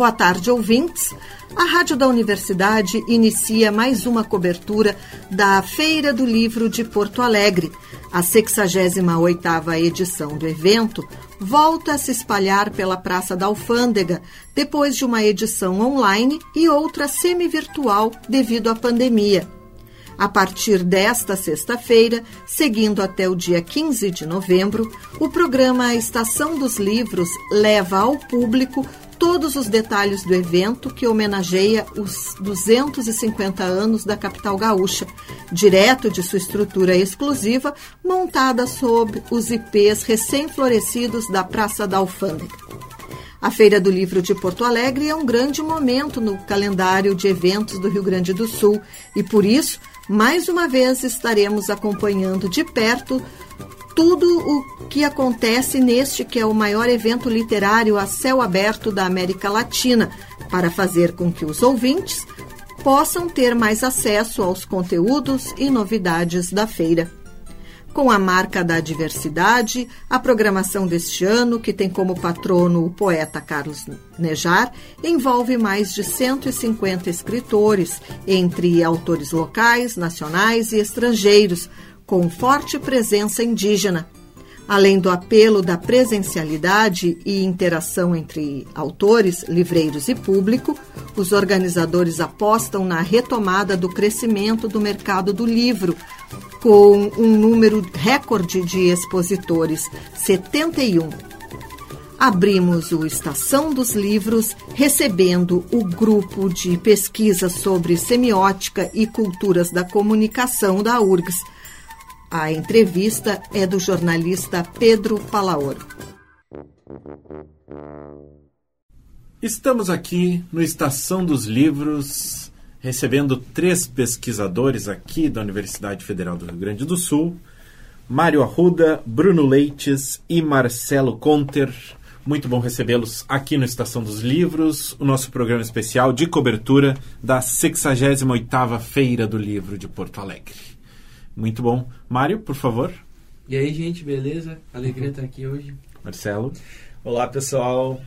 Boa tarde, ouvintes. A Rádio da Universidade inicia mais uma cobertura da Feira do Livro de Porto Alegre. A 68ª edição do evento volta a se espalhar pela Praça da Alfândega, depois de uma edição online e outra semi-virtual devido à pandemia. A partir desta sexta-feira, seguindo até o dia 15 de novembro, o programa Estação dos Livros leva ao público todos os detalhes do evento que homenageia os 250 anos da capital gaúcha, direto de sua estrutura exclusiva, montada sob os IPs recém-florescidos da Praça da Alfândega. A Feira do Livro de Porto Alegre é um grande momento no calendário de eventos do Rio Grande do Sul e, por isso, mais uma vez estaremos acompanhando de perto tudo o que acontece neste que é o maior evento literário a céu aberto da América Latina, para fazer com que os ouvintes possam ter mais acesso aos conteúdos e novidades da feira. Com a marca da diversidade, a programação deste ano, que tem como patrono o poeta Carlos Nejar, envolve mais de 150 escritores, entre autores locais, nacionais e estrangeiros, com forte presença indígena. Além do apelo da presencialidade e interação entre autores, livreiros e público, os organizadores apostam na retomada do crescimento do mercado do livro, com um número recorde de expositores 71. Abrimos o Estação dos Livros recebendo o grupo de pesquisa sobre semiótica e culturas da comunicação da URGS a entrevista é do jornalista Pedro Palaoro. Estamos aqui no Estação dos Livros, recebendo três pesquisadores aqui da Universidade Federal do Rio Grande do Sul: Mário Arruda, Bruno Leites e Marcelo Conter. Muito bom recebê-los aqui no Estação dos Livros, o nosso programa especial de cobertura da 68ª Feira do Livro de Porto Alegre. Muito bom. Mário, por favor. E aí, gente, beleza? Alegria estar aqui hoje. Marcelo. Olá, pessoal.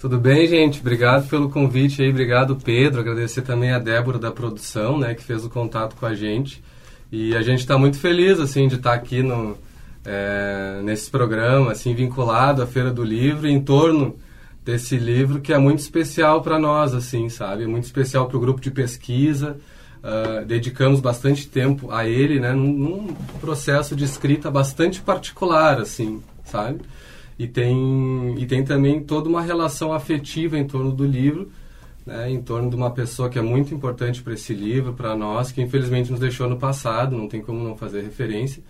Tudo bem, gente? Obrigado pelo convite aí, obrigado, Pedro. Agradecer também a Débora da produção, né, que fez o contato com a gente. E a gente está muito feliz, assim, de estar aqui no, é, nesse programa, assim, vinculado à Feira do Livro, em torno desse livro que é muito especial para nós, assim, sabe? É muito especial para o grupo de pesquisa, Uh, dedicamos bastante tempo a ele, né, num, num, processo de escrita bastante particular, assim, sabe? E tem, e tem também toda uma relação afetiva em torno do livro, né, em torno de uma pessoa que é muito importante para esse livro, para nós, que infelizmente nos deixou no passado, não tem como não fazer referência,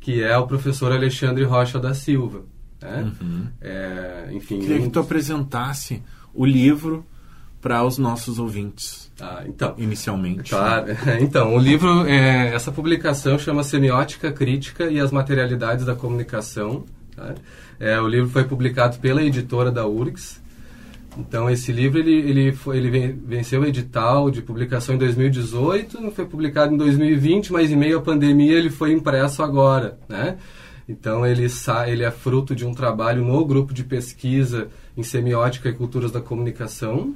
que é o professor Alexandre Rocha da Silva. Né? Uhum. É, enfim, Queria um... que tu apresentasse o livro para os nossos ouvintes. Ah, então, inicialmente. Claro. Então, o livro, é, essa publicação chama Semiótica Crítica e as Materialidades da Comunicação. Tá? É, o livro foi publicado pela editora da URGS. Então, esse livro ele, ele, foi, ele venceu o edital de publicação em 2018, não foi publicado em 2020, mas em meio à pandemia ele foi impresso agora, né? Então, ele, ele é fruto de um trabalho no grupo de pesquisa em semiótica e culturas da comunicação,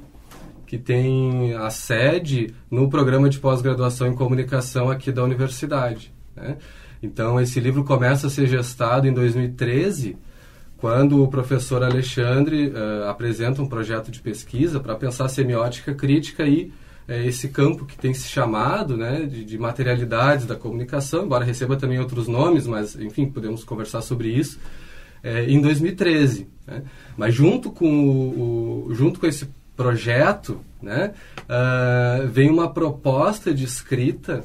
que tem a sede no programa de pós-graduação em comunicação aqui da universidade. Né? Então, esse livro começa a ser gestado em 2013, quando o professor Alexandre uh, apresenta um projeto de pesquisa para pensar semiótica crítica e uh, esse campo que tem se chamado né, de, de, materialidades da comunicação, embora receba também outros nomes, mas, enfim, podemos conversar sobre isso, uh, em 2013. Né? Mas junto com, o, junto com esse projeto, né, uh, vem uma proposta de escrita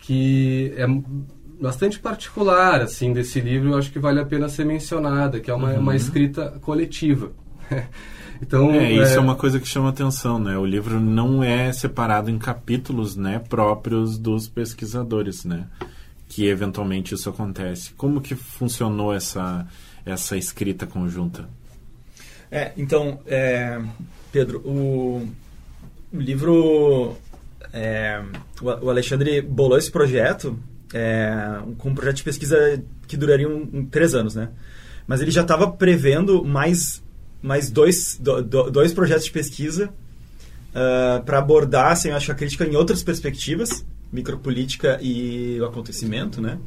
que é bastante particular assim desse livro. Eu acho que vale a pena ser mencionada, que é uma, uhum. uma escrita coletiva. Então, é, isso é... é... uma coisa que chama atenção, né? O livro não é separado em capítulos, né, próprios dos pesquisadores, né? Que eventualmente isso acontece. Como que funcionou essa essa escrita conjunta? É, então, é, Pedro, o, o livro. É, o Alexandre bolou esse projeto é, com um projeto de pesquisa que duraria um, um, três anos, né? Mas ele já estava prevendo mais mais dois, do, do, dois projetos de pesquisa uh, para abordar assim, acho, a crítica em outras perspectivas, micropolítica e o acontecimento, né?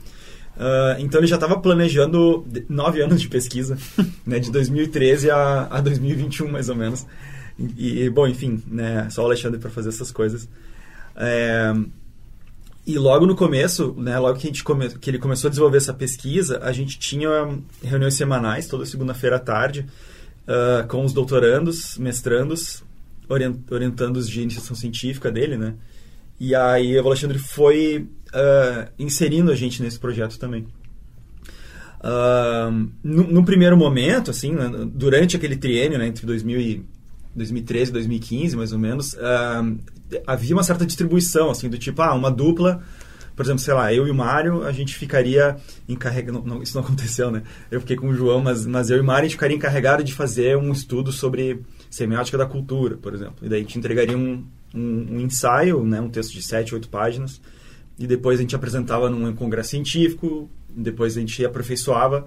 Uh, então ele já estava planejando nove anos de pesquisa, né, de 2013 a, a 2021 mais ou menos. E, bom, enfim, né, só o Alexandre para fazer essas coisas. É, e logo no começo, né, logo que, a gente come, que ele começou a desenvolver essa pesquisa, a gente tinha reuniões semanais, toda segunda-feira à tarde, uh, com os doutorandos, mestrandos, orient, orientandos de iniciação científica dele, né? E aí o Alexandre foi uh, inserindo a gente nesse projeto também. Uh, no, no, primeiro momento, assim, né, durante aquele triênio, né, entre 2000 e 2013 e 2015, mais ou menos, uh, havia uma certa distribuição, assim, do tipo, ah, uma dupla, por exemplo, sei lá, eu e o Mário, a gente ficaria encarregado, isso não aconteceu, né? Eu fiquei com o João, mas, mas eu e o Mário, a gente ficaria encarregado de fazer um estudo sobre semiótica da cultura, por exemplo. E daí a gente entregaria um, um, um ensaio, né, um texto de sete, oito páginas, e depois a gente apresentava num congresso científico, depois a gente aperfeiçoava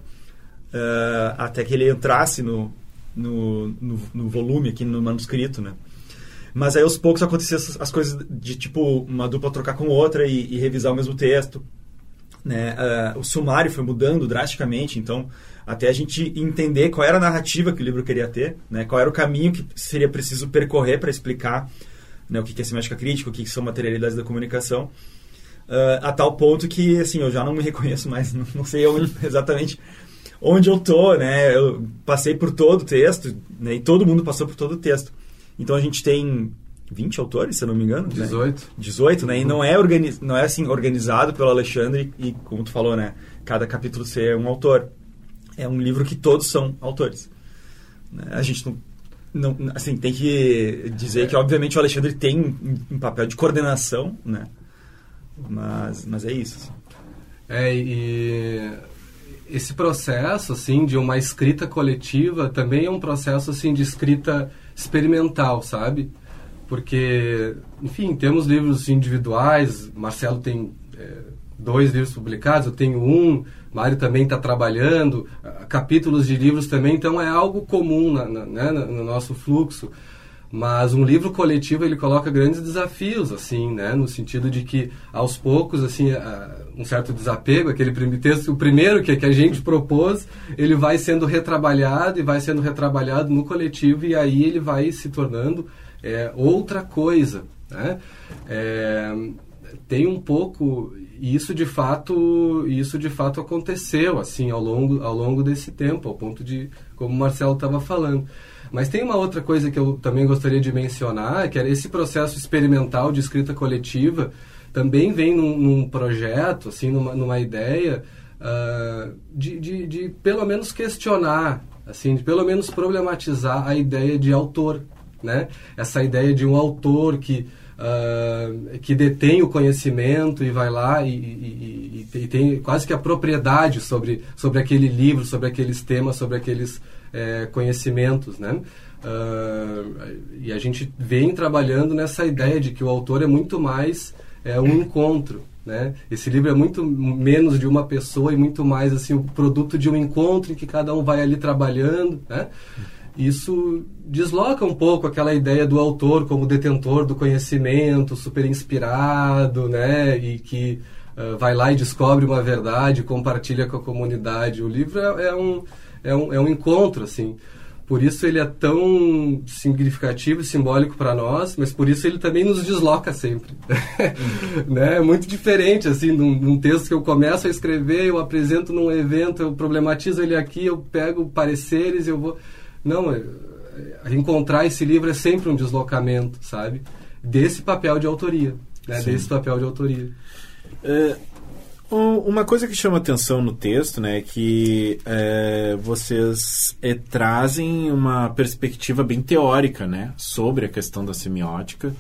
uh, até que ele entrasse no, no, no, no, volume aqui no manuscrito, né? Mas aí aos poucos aconteciam as, as coisas de tipo uma dupla trocar com outra e, e revisar o mesmo texto, né? Uh, o sumário foi mudando drasticamente, então até a gente entender qual era a narrativa que o livro queria ter, né? Qual era o caminho que seria preciso percorrer para explicar né, o que é semântica crítica, o que são materialidades da comunicação. Uh, a tal ponto que, assim, eu já não me reconheço mais, não, não sei onde, exatamente onde eu tô, né? Eu passei por todo o texto, né? E todo mundo passou por todo o texto. Então a gente tem 20 autores, se eu não me engano. 18. Né? 18, né? E não é, organiz... não é assim, organizado pelo Alexandre e, como tu falou, né? Cada capítulo ser um autor. É um livro que todos são autores. Né? A gente não não, assim, tem que dizer que, obviamente, o Alexandre tem um papel de coordenação, né? Mas, mas é isso. Assim. É, e esse processo, assim, de uma escrita coletiva também é um processo, assim, de escrita experimental, sabe? Porque, enfim, temos livros individuais, Marcelo tem é, dois livros publicados, eu tenho um, Mário também está trabalhando, capítulos de livros também, então é algo comum na, na, né, no nosso fluxo. Mas um livro coletivo ele coloca grandes desafios, assim, né, no sentido de que aos poucos, assim, um certo desapego, aquele texto, o primeiro que, que a gente propôs, ele vai sendo retrabalhado e vai sendo retrabalhado no coletivo e aí ele vai se tornando é, outra coisa, né? É, tem um pouco e isso de fato isso de fato aconteceu assim ao longo ao longo desse tempo ao ponto de como o Marcelo estava falando mas tem uma outra coisa que eu também gostaria de mencionar que era esse processo experimental de escrita coletiva também vem num, num projeto assim numa, numa ideia uh, de, de, de pelo menos questionar assim de pelo menos problematizar a ideia de autor né essa ideia de um autor que uh, que detém o conhecimento e vai lá e, e, e, e, tem quase que a propriedade sobre, sobre aquele livro, sobre aqueles temas, sobre aqueles é, conhecimentos, né? Uh, e a gente vem trabalhando nessa ideia de que o autor é muito mais é, um encontro, né? Esse livro é muito menos de uma pessoa e muito mais assim o produto de um encontro em que cada um vai ali trabalhando, né? isso desloca um pouco aquela ideia do autor como detentor do conhecimento, super inspirado, né? E que uh, vai lá e descobre uma verdade, compartilha com a comunidade. O livro é, é, um, é, um, é um encontro, assim. Por isso ele é tão significativo e simbólico para nós, mas por isso ele também nos desloca sempre. Né? É muito diferente, assim, num, num, texto que eu começo a escrever, eu apresento num evento, eu problematizo ele aqui, eu pego pareceres, eu vou não, é, é, encontrar esse livro é sempre um deslocamento, sabe? Desse papel de autoria, né? Desse papel de autoria. É, uma coisa que chama atenção no texto, né, é que é, vocês é, trazem uma perspectiva bem teórica, né, sobre a questão da semiótica.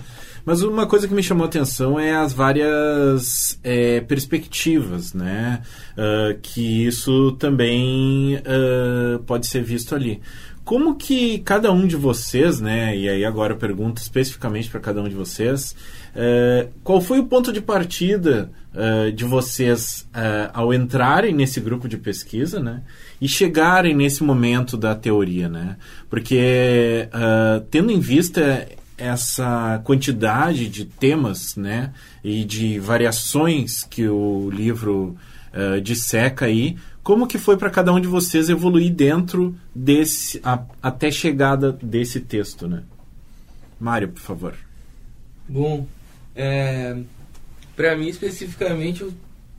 Mas uma coisa que me chamou atenção é as várias é, perspectivas, né? Uh, que isso também uh, pode ser visto ali. Como que cada um de vocês, né? E aí agora eu pergunto especificamente para cada um de vocês, uh, qual foi o ponto de partida uh, de vocês uh, ao entrarem nesse grupo de pesquisa, né? E chegarem nesse momento da teoria, né? Porque tendo em vista essa quantidade de temas, né? E de variações que o livro disseca aí, como que foi para cada um de vocês evoluir dentro desse a, até chegada desse texto, né? Mário, por favor. Bom, é, para mim especificamente eu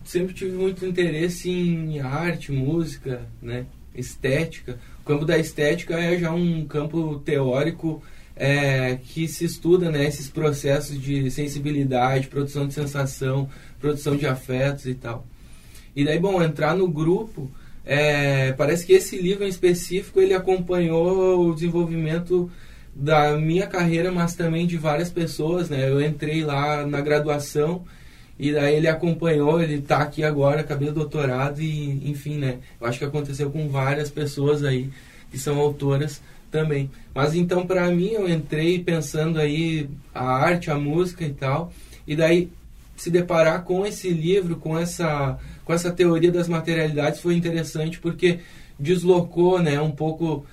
sempre tive muito interesse em arte, música, né? Estética. O campo da estética é já um campo teórico é, que se estuda né, esses processos de sensibilidade, produção de sensação, produção de afetos e tal. E daí, bom, entrar no grupo, é, parece que esse livro em específico ele acompanhou o desenvolvimento da minha carreira, mas também de várias pessoas, né? Eu entrei lá na graduação e daí ele acompanhou, ele está aqui agora, acabei o doutorado e, enfim, né? Eu acho que aconteceu com várias pessoas aí que são autoras também. Mas então, para mim, eu entrei pensando aí a arte, a música e tal, e daí se deparar com esse livro, com essa com essa teoria das materialidades foi interessante porque deslocou né, um pouco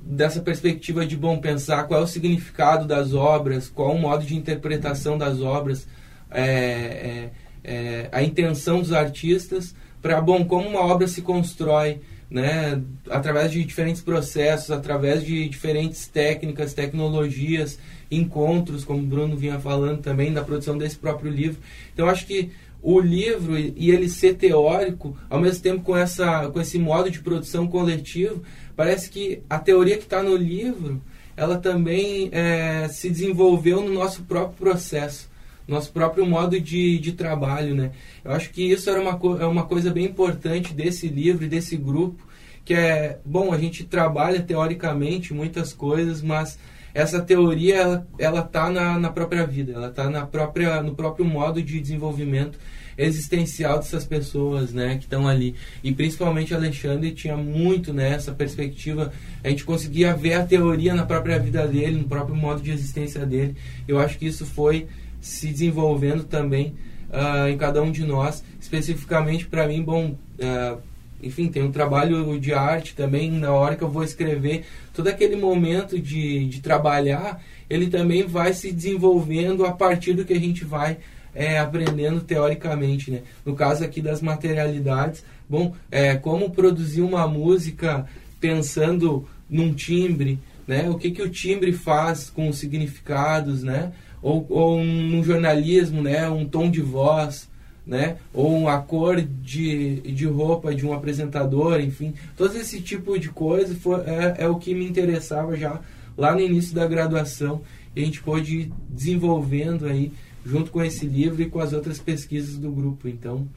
dessa perspectiva de bom pensar qual é o significado das obras, qual o modo de interpretação das obras, é, é, é, a intenção dos artistas para bom como uma obra se constrói, né, através de diferentes processos, através de diferentes técnicas, tecnologias, encontros, como o Bruno vinha falando também da produção desse próprio livro. Então acho que o livro e ele ser teórico, ao mesmo tempo com, essa, com esse modo de produção coletivo, parece que a teoria que está no livro, ela também é, se desenvolveu no nosso próprio processo, nosso próprio modo de, de trabalho, né? Eu acho que isso era uma, é uma coisa bem importante desse livro e desse grupo, que é, bom, a gente trabalha teoricamente muitas coisas, mas essa teoria ela, ela tá na, na própria vida, ela tá na própria no próprio modo de desenvolvimento existencial dessas pessoas, né, que estão ali. E principalmente Alexandre tinha muito né, perspectiva, a gente conseguia ver a teoria na própria vida dele, no próprio modo de existência dele. Eu acho que isso foi se desenvolvendo também uh, em cada um de nós, especificamente para mim, bom, uh, enfim, tem um trabalho de arte também, na hora que eu vou escrever, todo aquele momento de, de trabalhar, ele também vai se desenvolvendo a partir do que a gente vai é, aprendendo teoricamente, né? No caso aqui das materialidades, bom, é, como produzir uma música pensando num timbre, né? O que, que o timbre faz com os significados, né? Ou, ou um, jornalismo, né? Um tom de voz, né? Ou a cor de, de roupa de um apresentador, enfim. Todo esse tipo de coisa foi, é, é o que me interessava já lá no início da graduação. E a gente pôde ir desenvolvendo aí, junto com esse livro e com as outras pesquisas do grupo. Então,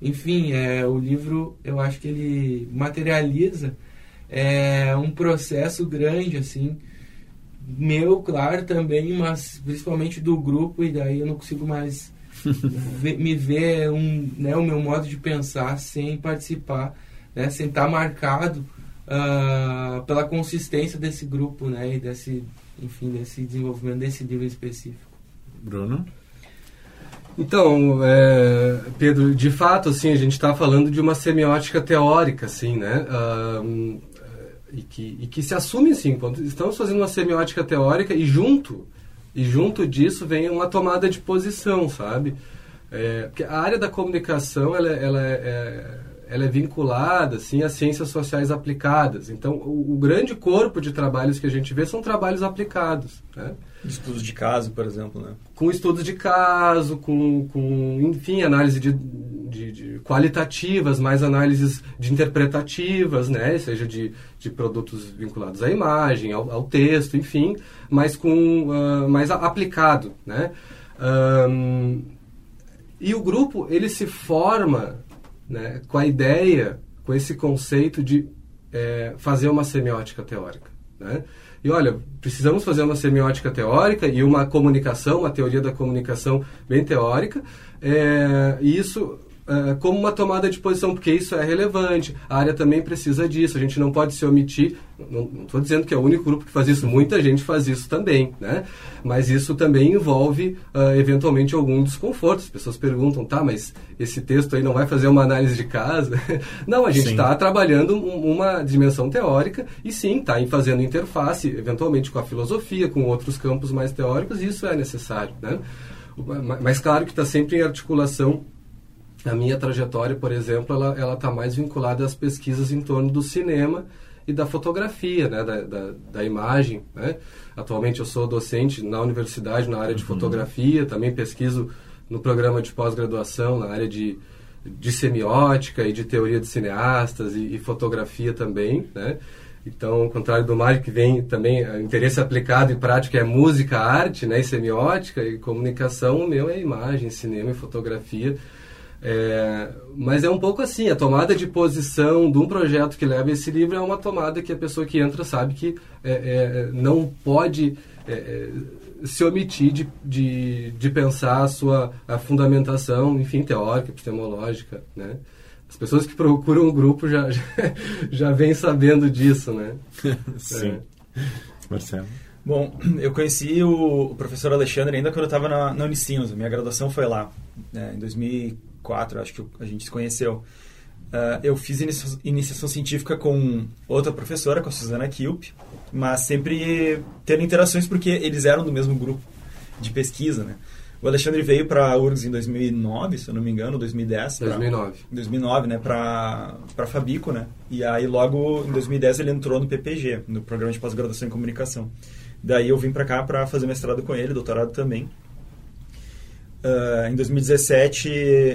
enfim, é, o livro, eu acho que ele materializa é, um processo grande, assim, meu, claro, também, mas principalmente do grupo, e daí eu não consigo mais me ver um, né, o meu modo de pensar sem participar, né, sem estar marcado uh, pela consistência desse grupo, né, e desse, enfim, desse desenvolvimento desse livro específico. Bruno? Então, é, Pedro, de fato, assim, a gente está falando de uma semiótica teórica, assim, né? Uh, e, que, e que se assume, assim, estamos fazendo uma semiótica teórica e junto e junto disso vem uma tomada de posição, sabe? É, porque a área da comunicação ela, ela, é, ela é vinculada assim, às ciências sociais aplicadas. Então, o, o, grande corpo de trabalhos que a gente vê são trabalhos aplicados. Né? Estudos de caso, por exemplo, né? Com estudos de caso, com, com enfim, análise de, de, de qualitativas, mais análises de interpretativas, né? Seja de, de produtos vinculados à imagem, ao, ao texto, enfim, mas com uh, mais aplicado, né? Um, e o grupo ele se forma, né, com a ideia, com esse conceito de é, fazer uma semiótica teórica, né? E olha, precisamos fazer uma semiótica teórica e uma comunicação, uma teoria da comunicação bem teórica. É, e isso uh, como uma tomada de posição, porque isso é relevante. A área também precisa disso. A gente não pode se omitir. Não estou dizendo que é o único grupo que faz isso. Muita gente faz isso também, né? Mas isso também envolve, uh, eventualmente, algum desconforto. As pessoas perguntam, tá, mas esse texto aí não vai fazer uma análise de casa? não, a gente está trabalhando uma dimensão teórica e sim, está fazendo interface, eventualmente, com a filosofia, com outros campos mais teóricos. Isso é necessário, né? Mas claro que está sempre em articulação a minha trajetória, por exemplo, ela ela está mais vinculada às pesquisas em torno do cinema e da fotografia, né, da, da, da, imagem. Né? Atualmente eu sou docente na universidade na área de uhum. fotografia, também pesquiso no programa de pós-graduação na área de, de semiótica e de teoria de cineastas e, e fotografia também, né? Então, ao contrário do Mário, que vem também é, interesse aplicado e prático é música, arte, né, e semiótica e comunicação, o meu é imagem, cinema e fotografia. É, mas é um pouco assim, a tomada de posição de um projeto que leva esse livro é uma tomada que a pessoa que entra sabe que é, é, não pode é, é, se omitir de, de, de, pensar a sua a fundamentação, enfim, teórica, epistemológica, né? As pessoas que procuram o grupo já, já, já vêm sabendo disso, né? Sim. É. Marcelo? Bom, eu conheci o, professor Alexandre ainda quando eu estava na, na Unicinos. Minha graduação foi lá, né, em 2004, acho que a gente se conheceu. Uh, eu fiz inicia iniciação científica com outra professora, com a Suzana Kilp, mas sempre tendo interações porque eles eram do mesmo grupo de pesquisa, né? O Alexandre veio para a URGS em 2009, se eu não me engano, 2010. 2009. Pra, 2009, né? Para Fabico, né? E aí logo em 2010 ele entrou no PPG, no Programa de Pós-Graduação em Comunicação. Daí eu vim para cá para fazer mestrado com ele, doutorado também. Uh, em 2017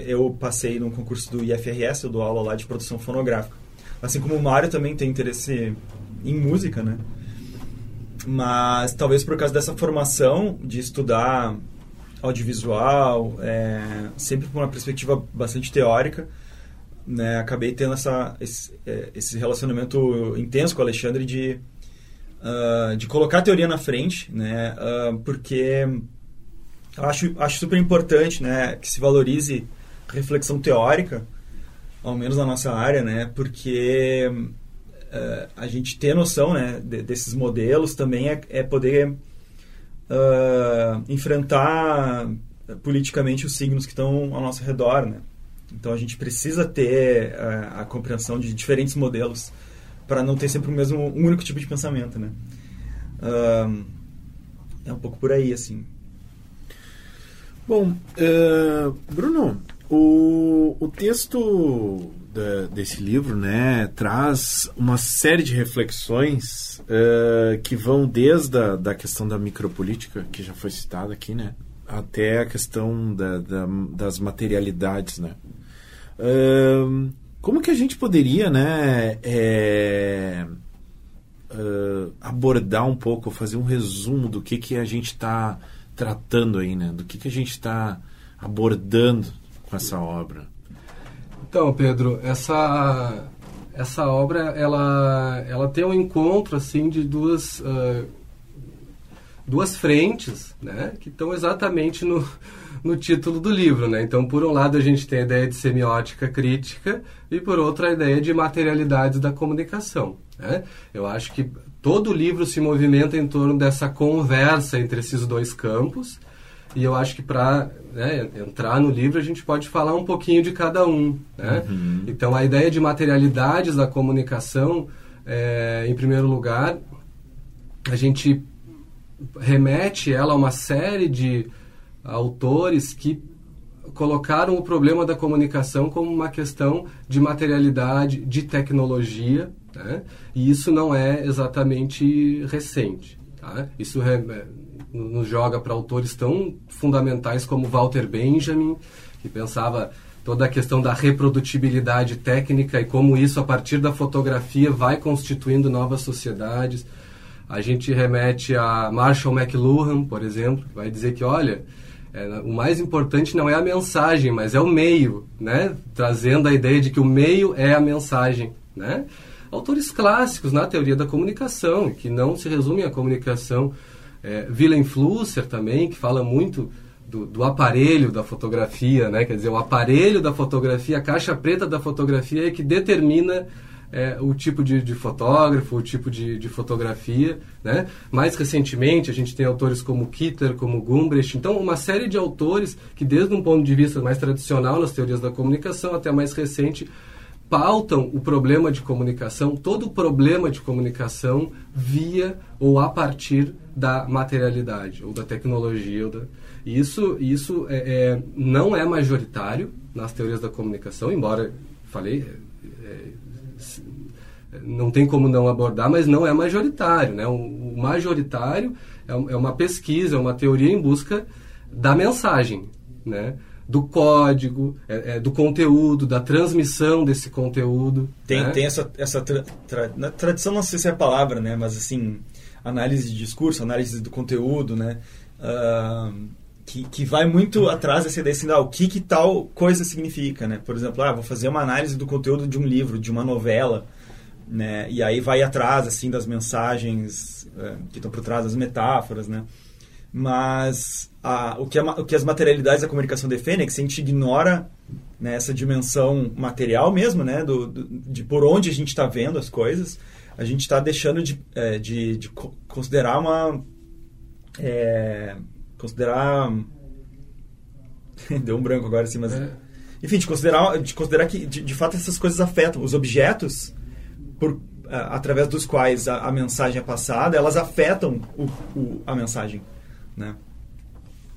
eu passei num concurso do IFRS, eu dou aula lá de produção fonográfica. Assim como o Mário também tem interesse em música, né? Mas talvez por causa dessa formação de estudar audiovisual, é, sempre com uma perspectiva bastante teórica, né, acabei tendo essa, esse, é, esse, relacionamento intenso com o Alexandre de, uh, de colocar a teoria na frente, né, uh, porque eu acho, acho super importante né, que se valorize reflexão teórica, ao menos na nossa área, né, porque uh, a gente ter noção né, de, desses modelos também é, é poder uh, enfrentar politicamente os signos que estão ao nosso redor, né? Então a gente precisa ter uh, a compreensão de diferentes modelos para não ter sempre o mesmo um único tipo de pensamento, né? Uh, é um pouco por aí, assim. Bom, uh, Bruno, o, o texto da, desse livro né, traz uma série de reflexões uh, que vão desde a da questão da micropolítica, que já foi citada aqui, né, até a questão da, da das materialidades. Né. Uh, como que a gente poderia né, é, abordar um pouco, fazer um resumo do que, que a gente está tratando aí, né, do que, que a gente está abordando com essa obra? Então, Pedro, essa essa obra ela ela tem um encontro assim de duas uh, duas frentes, né, que estão exatamente no no título do livro, né? Então, por um lado a gente tem a ideia de semiótica crítica e por outro a ideia de materialidades da comunicação. Né? Eu acho que todo o livro se movimenta em torno dessa conversa entre esses dois campos e eu acho que para né, entrar no livro a gente pode falar um pouquinho de cada um. Né? Uhum. Então a ideia de materialidades da comunicação, é, em primeiro lugar, a gente remete ela a uma série de autores que colocaram o problema da comunicação como uma questão de materialidade, de tecnologia, né? e isso não é exatamente recente. Tá? Isso nos joga para autores tão fundamentais como Walter Benjamin, que pensava toda a questão da reprodutibilidade técnica e como isso, a partir da fotografia, vai constituindo novas sociedades. A gente remete a Marshall McLuhan, por exemplo, que vai dizer que, olha, é, o mais importante não é a mensagem, mas é o meio, né? Trazendo a ideia de que o meio é a mensagem, né? Autores clássicos na teoria da comunicação, que não se resumem à comunicação é, Willem Flusser também, que fala muito do, do, aparelho da fotografia, né? Quer dizer, o aparelho da fotografia, a caixa preta da fotografia é que determina é, o tipo de, de, fotógrafo, o tipo de, de, fotografia, né? Mais recentemente, a gente tem autores como Kitter, como Gumbrecht, então uma série de autores que desde um ponto de vista mais tradicional nas teorias da comunicação até mais recente pautam o problema de comunicação, todo o problema de comunicação via ou a partir da materialidade ou da tecnologia. Ou da... Isso, isso é, é, não é majoritário nas teorias da comunicação, embora, falei, é, não tem como não abordar, mas não é majoritário. Né? O, majoritário é, é uma pesquisa, é uma teoria em busca da mensagem, né? Do código, é, é, do conteúdo, da transmissão desse conteúdo. Tem, né? tem essa, essa tra, tra, tradição, não sei se é a palavra, né? mas assim, análise de discurso, análise do conteúdo, né? Uh, que, que vai muito atrás dessa ideia assim, ah, o que, que tal coisa significa, né? Por exemplo, ah, vou fazer uma análise do conteúdo de um livro, de uma novela, né? E aí vai atrás assim das mensagens é, que estão por trás das metáforas, né? Mas a, o, que a, o que as materialidades da comunicação defendem é que se a gente ignora né, essa dimensão material mesmo, né, do, do de por onde a gente está vendo as coisas, a gente está deixando de, é, de, de, considerar uma é, considerar deu um branco agora assim, mas é. enfim, de considerar de considerar que de, de fato essas coisas afetam os objetos por, através dos quais a, a, mensagem é passada, elas afetam o, o, a mensagem, né?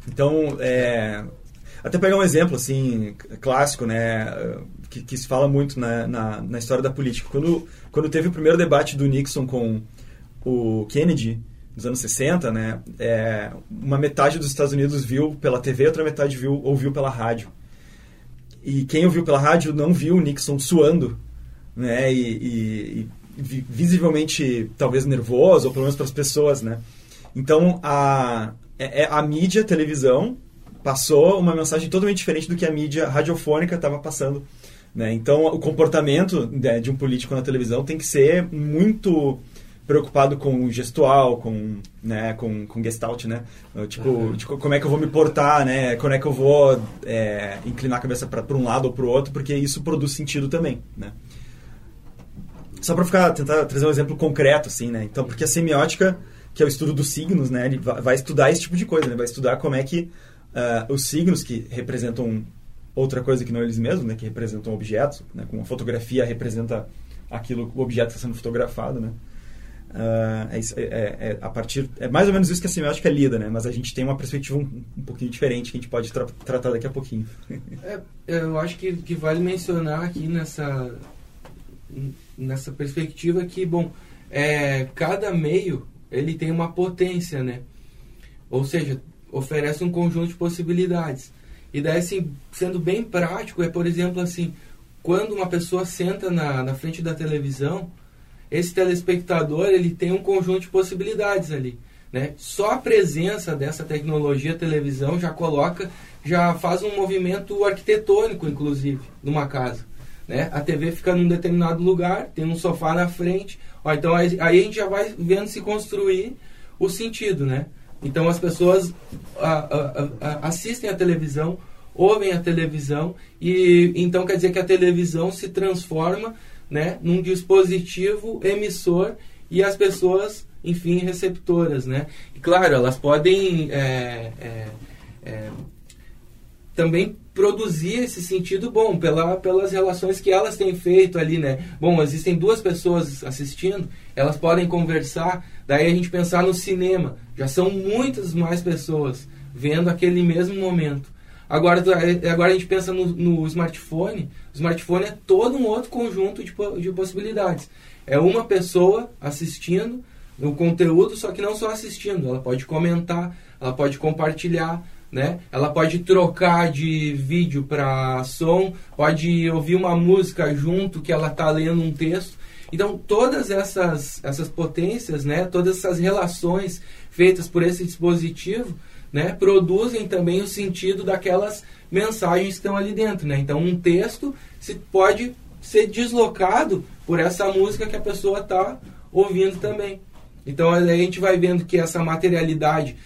Então, é, até pegar um exemplo assim clássico, né, que, que se fala muito na, na, na, história da política. Quando, quando teve o primeiro debate do Nixon com o Kennedy, nos anos 60, né, é, uma metade dos Estados Unidos viu pela TV, outra metade viu, ouviu pela rádio. E quem ouviu pela rádio não viu o Nixon suando né? E, e, e visivelmente talvez nervoso, ou pelo menos para as pessoas, né? Então a, é, é, a mídia, televisão, passou uma mensagem totalmente diferente do que a mídia radiofônica estava passando. Né? Então o comportamento né, de um político na televisão tem que ser muito preocupado com o gestual, com, né, com, com gestalt, né? Tipo, uhum. tipo, como é que eu vou me portar, né? Como é que eu vou é, inclinar a cabeça para um lado ou para o outro, porque isso produz sentido também, né? Só para ficar tentar trazer um exemplo concreto assim, né? Então, porque a semiótica, que é o estudo dos signos, né, ele vai estudar esse tipo de coisa, né? Vai estudar como é que uh, os signos que representam outra coisa que não eles mesmos, né, que representam objetos, né, como a fotografia representa aquilo, o objeto está sendo fotografado, né? Uh, é, é, é, a partir é mais ou menos isso que a semiótica lida, né? Mas a gente tem uma perspectiva um, um pouquinho diferente que a gente pode tra tratar daqui a pouquinho. É, eu acho que, que vale mencionar aqui nessa nessa perspectiva que, bom, é, cada meio ele tem uma potência, né? Ou seja, oferece um conjunto de possibilidades. E daí, assim, sendo bem prático, é, por exemplo, assim, quando uma pessoa senta na, na frente da televisão, esse telespectador, ele tem um conjunto de possibilidades ali. Né? Só a presença dessa tecnologia televisão já coloca, já faz um movimento arquitetônico, inclusive, numa casa. Né? A TV fica num determinado lugar, tem um sofá na frente. Ó, então aí, aí, a gente já vai vendo se construir o sentido, né? Então as pessoas a, a, a, assistem a televisão, ouvem a televisão e então quer dizer que a televisão se transforma, né, num dispositivo emissor e as pessoas, enfim, receptoras, né? E claro, elas podem é, é, é, também produzir esse sentido bom pela, pelas relações que elas têm feito ali, né? Bom, existem duas pessoas assistindo, elas podem conversar, daí a gente pensar no cinema, já são muitas mais pessoas vendo aquele mesmo momento. Agora, agora a gente pensa no, no smartphone, o smartphone é todo um outro conjunto de, de possibilidades. É uma pessoa assistindo o conteúdo, só que não só assistindo, ela pode comentar, ela pode compartilhar, né? Ela pode trocar de vídeo para som, pode ouvir uma música junto que ela está lendo um texto. Então, todas essas, essas potências, né, todas essas relações feitas por esse dispositivo, né, produzem também o sentido daquelas mensagens que estão ali dentro. Né? Então, um texto se pode ser deslocado por essa música que a pessoa está ouvindo também. Então, a gente vai vendo que essa materialidade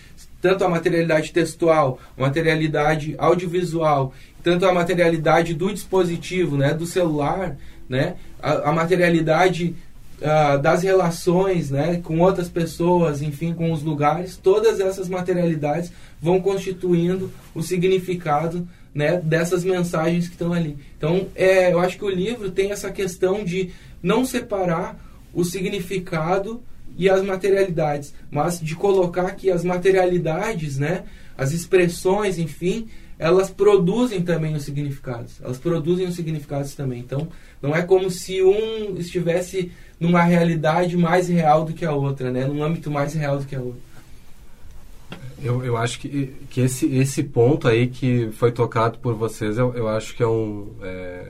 tanto a materialidade textual, materialidade audiovisual, tanto a materialidade do dispositivo, né, do celular, né, a, a materialidade uh, das relações, né, com outras pessoas, enfim, com os lugares, todas essas materialidades vão constituindo o significado né, dessas mensagens que estão ali. Então, é, eu acho que o livro tem essa questão de não separar o significado e as materialidades, mas de colocar que as materialidades, né, as expressões, enfim, elas produzem também os significados. Elas produzem os significados também. Então, não é como se um estivesse numa realidade mais real do que a outra, né? Num âmbito mais real do que a outra. Eu, eu acho que, que esse, esse ponto aí que foi tocado por vocês, eu, eu acho que é um, é,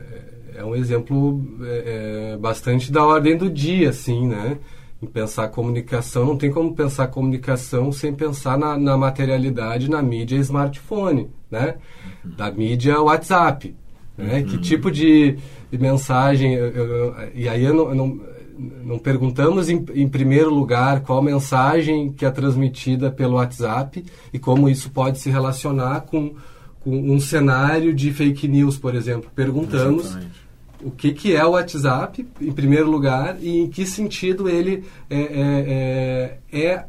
é um exemplo é, é bastante da ordem do dia, assim, né? Em pensar comunicação, não tem como pensar comunicação sem pensar na, na materialidade, na mídia smartphone, né? Da mídia WhatsApp, né? Uhum. Que tipo de, de mensagem... Eu, eu, e aí eu não, eu não não perguntamos em, em, primeiro lugar qual mensagem que é transmitida pelo WhatsApp e como isso pode se relacionar com, com um cenário de fake news, por exemplo. Perguntamos Exatamente. O que, que é o WhatsApp, em primeiro lugar, e em que sentido ele é, é, é, é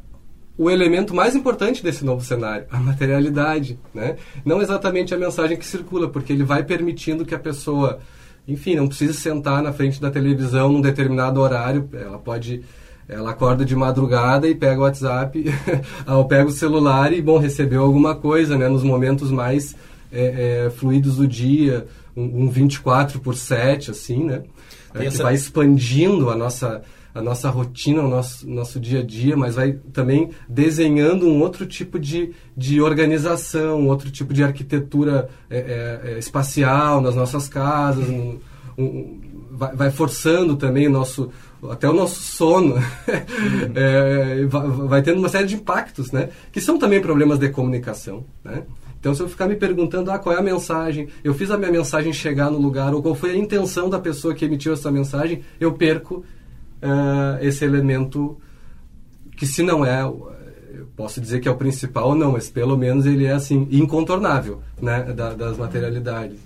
o elemento mais importante desse novo cenário, a materialidade. Né? Não exatamente a mensagem que circula, porque ele vai permitindo que a pessoa enfim, não precisa sentar na frente da televisão num determinado horário. Ela pode ela acorda de madrugada e pega o WhatsApp, ou pega o celular e, bom, recebeu alguma coisa, né? Nos momentos mais é, é, fluidos do dia, um, um 24 por 7, assim, né? É, que vai expandindo a nossa, a nossa rotina, o nosso, nosso dia a dia, mas vai também desenhando um outro tipo de, de organização, um outro tipo de arquitetura é, é, é espacial nas nossas casas, um, um, vai, vai, forçando também o nosso até o nosso sono. É, vai, vai, tendo uma série de impactos né? Que são também problemas de comunicação né então se eu ficar me perguntando ah qual é a mensagem eu fiz a minha mensagem chegar no lugar ou qual foi a intenção da pessoa que emitiu essa mensagem eu perco uh, esse elemento que se não é eu posso dizer que é o principal ou não mas pelo menos ele é assim incontornável né da, das materialidades.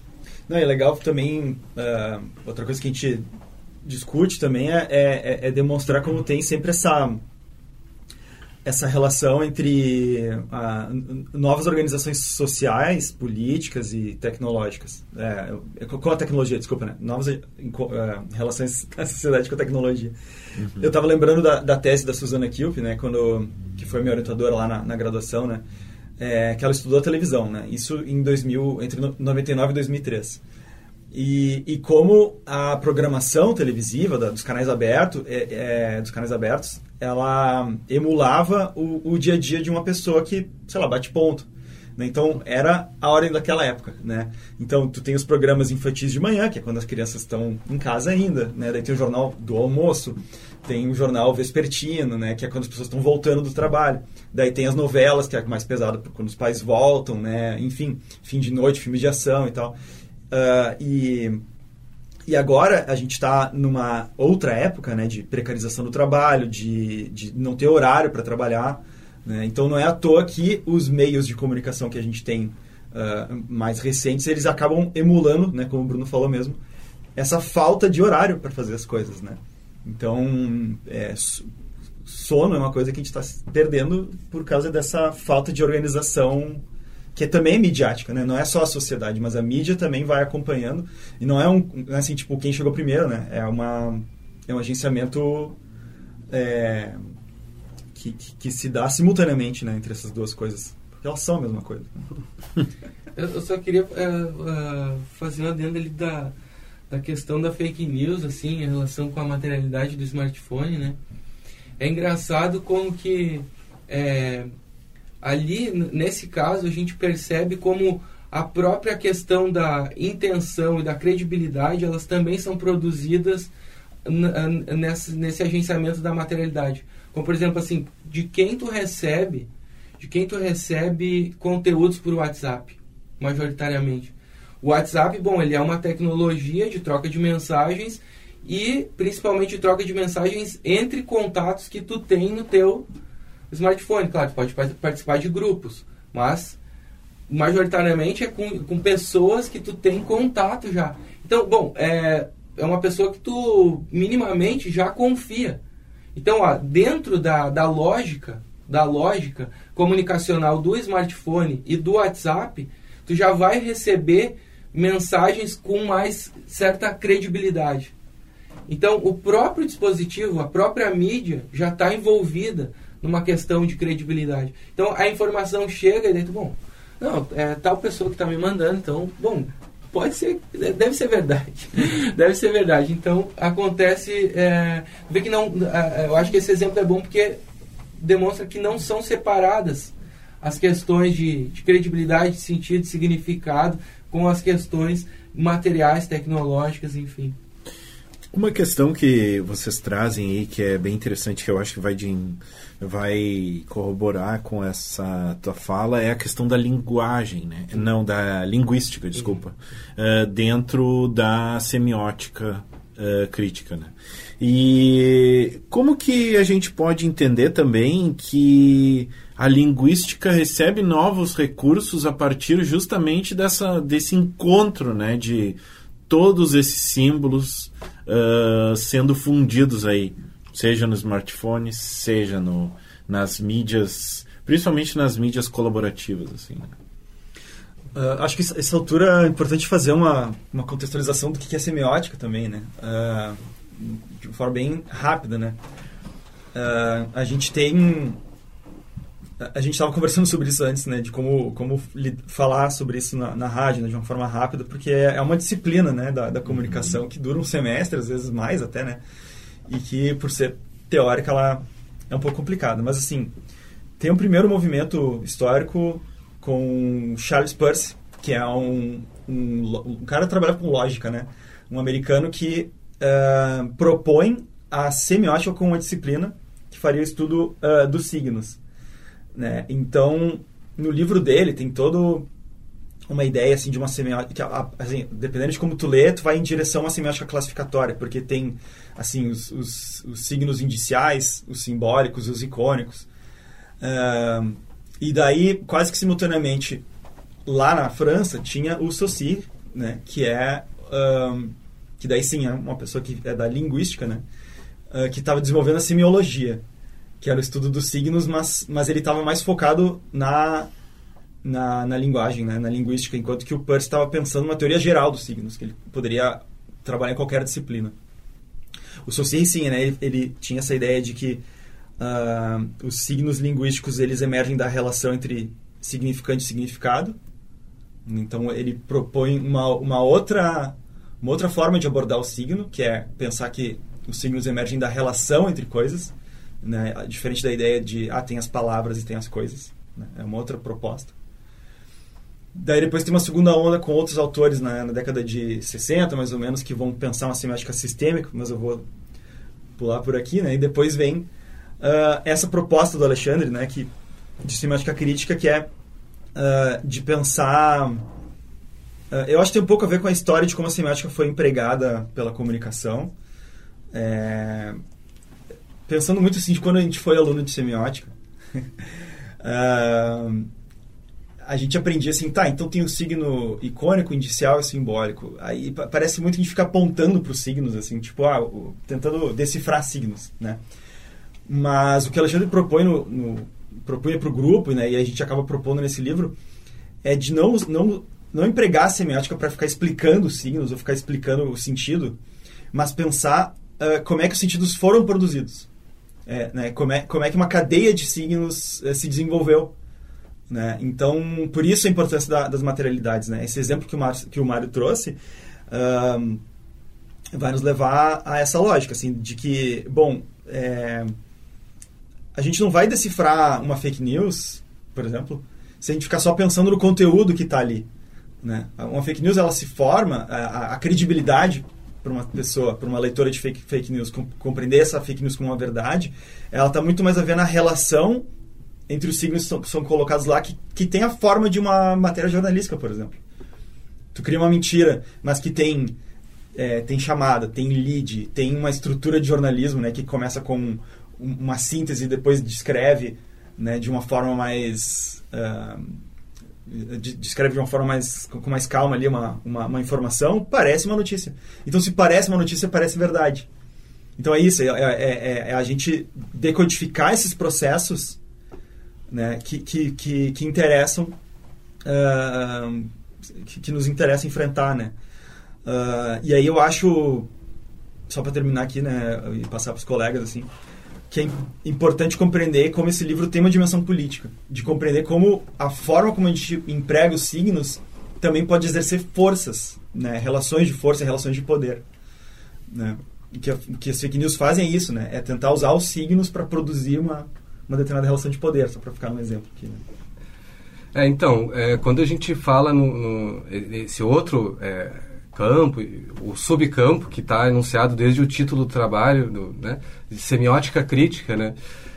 Não é legal também uh, outra coisa que a gente discute também é, é, é demonstrar como tem sempre essa essa relação entre uh, novas organizações sociais, políticas e tecnológicas. É, é com a tecnologia, desculpa, né? Novas uh, relações da sociedade com a tecnologia. Uhum. Eu estava lembrando da, da, tese da Susana Kilp, né? Quando, que foi minha orientadora lá na, na graduação, né? É, que ela estudou a televisão, né? Isso em 2000, entre 99 e 2003. E, e como a programação televisiva da, dos canais abertos, é, é, dos canais abertos, ela emulava o, o, dia a dia de uma pessoa que, sei lá, bate ponto. Né? Então era a ordem daquela época, né? Então tu tem os programas infantis de manhã, que é quando as crianças estão em casa ainda, né? Daí tem o jornal do almoço, tem o jornal vespertino, né? Que é quando as pessoas estão voltando do trabalho. Daí tem as novelas, que é mais pesado quando os pais voltam, né? Enfim, fim de noite, filmes de ação e tal. Uh, e, e agora a gente está numa outra época né, de precarização do trabalho, de, de não ter horário para trabalhar. Né? Então não é à toa que os meios de comunicação que a gente tem uh, mais recentes, eles acabam emulando, né, como o Bruno falou mesmo, essa falta de horário para fazer as coisas. Né? Então, é, sono é uma coisa que a gente está perdendo por causa dessa falta de organização que também é midiática, né? Não é só a sociedade, mas a mídia também vai acompanhando. E não é um, é assim, tipo, quem chegou primeiro, né? É, uma, é um agenciamento é, que, que, que, se dá simultaneamente né, entre essas duas coisas. Porque elas são a mesma coisa. Eu só queria uh, uh, fazer um adendo ali da, da questão da fake news, assim, em relação com a materialidade do smartphone, né? É engraçado como que... É, ali, nesse caso, a gente percebe como a própria questão da intenção e da credibilidade, elas também são produzidas nesse, nesse agenciamento da materialidade. Como, por exemplo, assim, de quem tu recebe, de quem tu recebe conteúdos por WhatsApp, majoritariamente. O WhatsApp, bom, ele é uma tecnologia de troca de mensagens e principalmente troca de mensagens entre contatos que tu tem no teu smartphone. Claro, pode participar de grupos, mas majoritariamente é com, com pessoas que tu tem contato já. Então, bom, é, é uma pessoa que tu minimamente já confia. Então, ó, dentro da, da lógica, da lógica comunicacional do smartphone e do WhatsApp, tu já vai receber mensagens com mais certa credibilidade. Então, o próprio dispositivo, a própria mídia já está envolvida numa questão de credibilidade. Então, a informação chega e dentro, bom, não, é tal pessoa que está me mandando, então, bom, pode ser, deve ser verdade, deve ser verdade. Então, acontece, é, vê que não, é, eu acho que esse exemplo é bom porque demonstra que não são separadas as questões de, de credibilidade, de sentido, de significado, com as questões materiais, tecnológicas, enfim. Uma questão que vocês trazem aí que é bem interessante, que eu acho que vai, de, vai corroborar com essa tua fala, é a questão da linguagem, né? Não, da linguística, desculpa. Uh, dentro da semiótica uh, crítica, né? E como que a gente pode entender também que a linguística recebe novos recursos a partir justamente dessa, desse encontro, né? De todos esses símbolos uh, sendo fundidos aí, seja no smartphone, seja no, nas mídias, principalmente nas mídias colaborativas, assim. Né? Uh, acho que essa altura é importante fazer uma, uma contextualização do que é semiótica também, né? Uh, de uma forma bem rápida, né? Uh, a gente tem a gente estava conversando sobre isso antes, né, de como, como falar sobre isso na, na rádio, né, de uma forma rápida, porque é, é uma disciplina, né, da, da comunicação que dura um semestre, às vezes mais até, né, e que por ser teórica ela é um pouco complicada. Mas assim, tem um primeiro movimento histórico com Charles Peirce, que é um, um, um cara que trabalha com lógica, né, um americano que uh, propõe a semiótica como uma disciplina que faria o estudo uh, dos signos. Né? Então, no livro dele tem todo uma ideia assim de uma semiótica, assim, dependendo de como tu lê, tu vai em direção uma semiótica classificatória, porque tem assim os, os, os signos indiciais, os simbólicos, os icônicos. Uh, e daí, quase que simultaneamente, lá na França, tinha o Saussure, né, que é um, que daí sim é uma pessoa que é da linguística, né, uh, que estava desenvolvendo a semiologia que era o estudo dos signos, mas, mas ele estava mais focado na, na, na, linguagem, né? na linguística, enquanto que o Peirce estava pensando numa teoria geral dos signos, que ele poderia trabalhar em qualquer disciplina. O Saussure, sim, né? ele, ele tinha essa ideia de que uh, os signos linguísticos eles emergem da relação entre significante e significado. Então, ele propõe uma, uma, outra, uma outra forma de abordar o signo, que é pensar que os signos emergem da relação entre coisas né? Diferente da ideia de, ah, tem as palavras e tem as coisas. Né? É uma outra proposta. Daí depois tem uma segunda onda com outros autores na, na, década de 60, mais ou menos, que vão pensar uma semiótica sistêmica, mas eu vou pular por aqui, né? E depois vem uh, essa proposta do Alexandre, né, que, de semiótica crítica, que é uh, de pensar... Uh, eu acho que tem um pouco a ver com a história de como a semiótica foi empregada pela comunicação. É, pensando muito assim de quando a gente foi aluno de semiótica, uh, a gente aprendia assim, tá, então tem o signo icônico, indicial e simbólico. Aí parece muito que a gente fica apontando para os signos, assim, tipo, ah, o, tentando decifrar signos, né? Mas o que Alexandre propõe no, no propunha para o grupo, né, e a gente acaba propondo nesse livro, é de não, não, não empregar a semiótica para ficar explicando os signos ou ficar explicando o sentido, mas pensar uh, como é que os sentidos foram produzidos. É, né, como, é, como é que uma cadeia de signos é, se desenvolveu. Né? Então, por isso a importância da, das materialidades. Né? Esse exemplo que o, Mar, que o Mário trouxe um, vai nos levar a essa lógica, assim, de que, bom, é, a gente não vai decifrar uma fake news, por exemplo, se a gente ficar só pensando no conteúdo que está ali. Né? Uma fake news ela se forma, a, a credibilidade para uma pessoa, para uma leitora de fake, fake news, compreender essa fake news como uma verdade, ela está muito mais a ver na relação entre os signos que são, que são, colocados lá, que, que tem a forma de uma matéria jornalística, por exemplo. Tu cria uma mentira, mas que tem, é, tem chamada, tem lead, tem uma estrutura de jornalismo, né, que começa com uma síntese e depois descreve né, de uma forma mais uh, descreve de uma forma mais com mais calma ali uma, uma, uma, informação parece uma notícia então se parece uma notícia parece verdade então é isso é, é, é, é a gente decodificar esses processos né, que, que, que, que interessam uh, que, que, nos interessa enfrentar né uh, e aí eu acho só para terminar aqui né e passar para os colegas assim que é importante compreender como esse livro tem uma dimensão política, de compreender como a forma como a gente emprega os signos também pode exercer forças, né? relações de força, relações de poder. Né? Que, que as fake news fazem é isso, né? é tentar usar os signos para produzir uma, uma determinada relação de poder, só para ficar um exemplo aqui. Né? É, então, é, quando a gente fala no, no esse outro é, campo, o subcampo que está enunciado desde o título do trabalho, do, né, de semiótica crítica, né?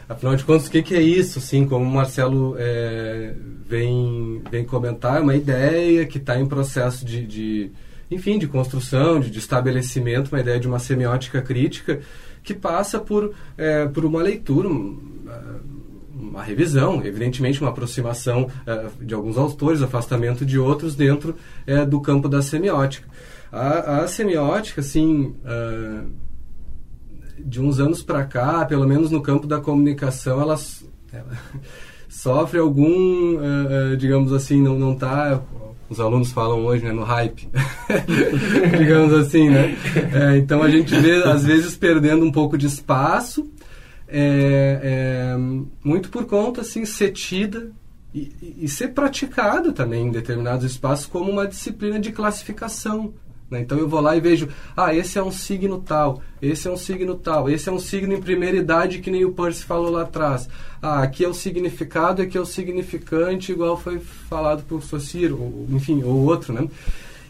Afinal de contas, o que, que é isso? Assim, como o Marcelo é, vem, vem comentar, é uma ideia que está em processo de, de, enfim, de construção, de, de, estabelecimento, uma ideia de uma semiótica crítica que passa por, é, por uma leitura, uma revisão, evidentemente uma aproximação uh, de alguns autores, afastamento de outros dentro uh, do campo da semiótica. A, a semiótica, assim, uh, de uns anos para cá, pelo menos no campo da comunicação, ela, ela sofre algum, digamos assim, não está os alunos falam hoje, né, no hype, digamos assim, né? É, então a gente vê às vezes perdendo um pouco de espaço é, é, muito por conta, assim, ser tida e, e, ser praticada também em determinados espaços como uma disciplina de classificação. Né? Então eu vou lá e vejo, ah, esse é um signo tal, esse é um signo tal, esse é um signo em primeira idade que nem o Percy falou lá atrás. Ah, aqui é o significado, aqui é o significante, igual foi falado por Socir, ou, enfim, ou outro, né?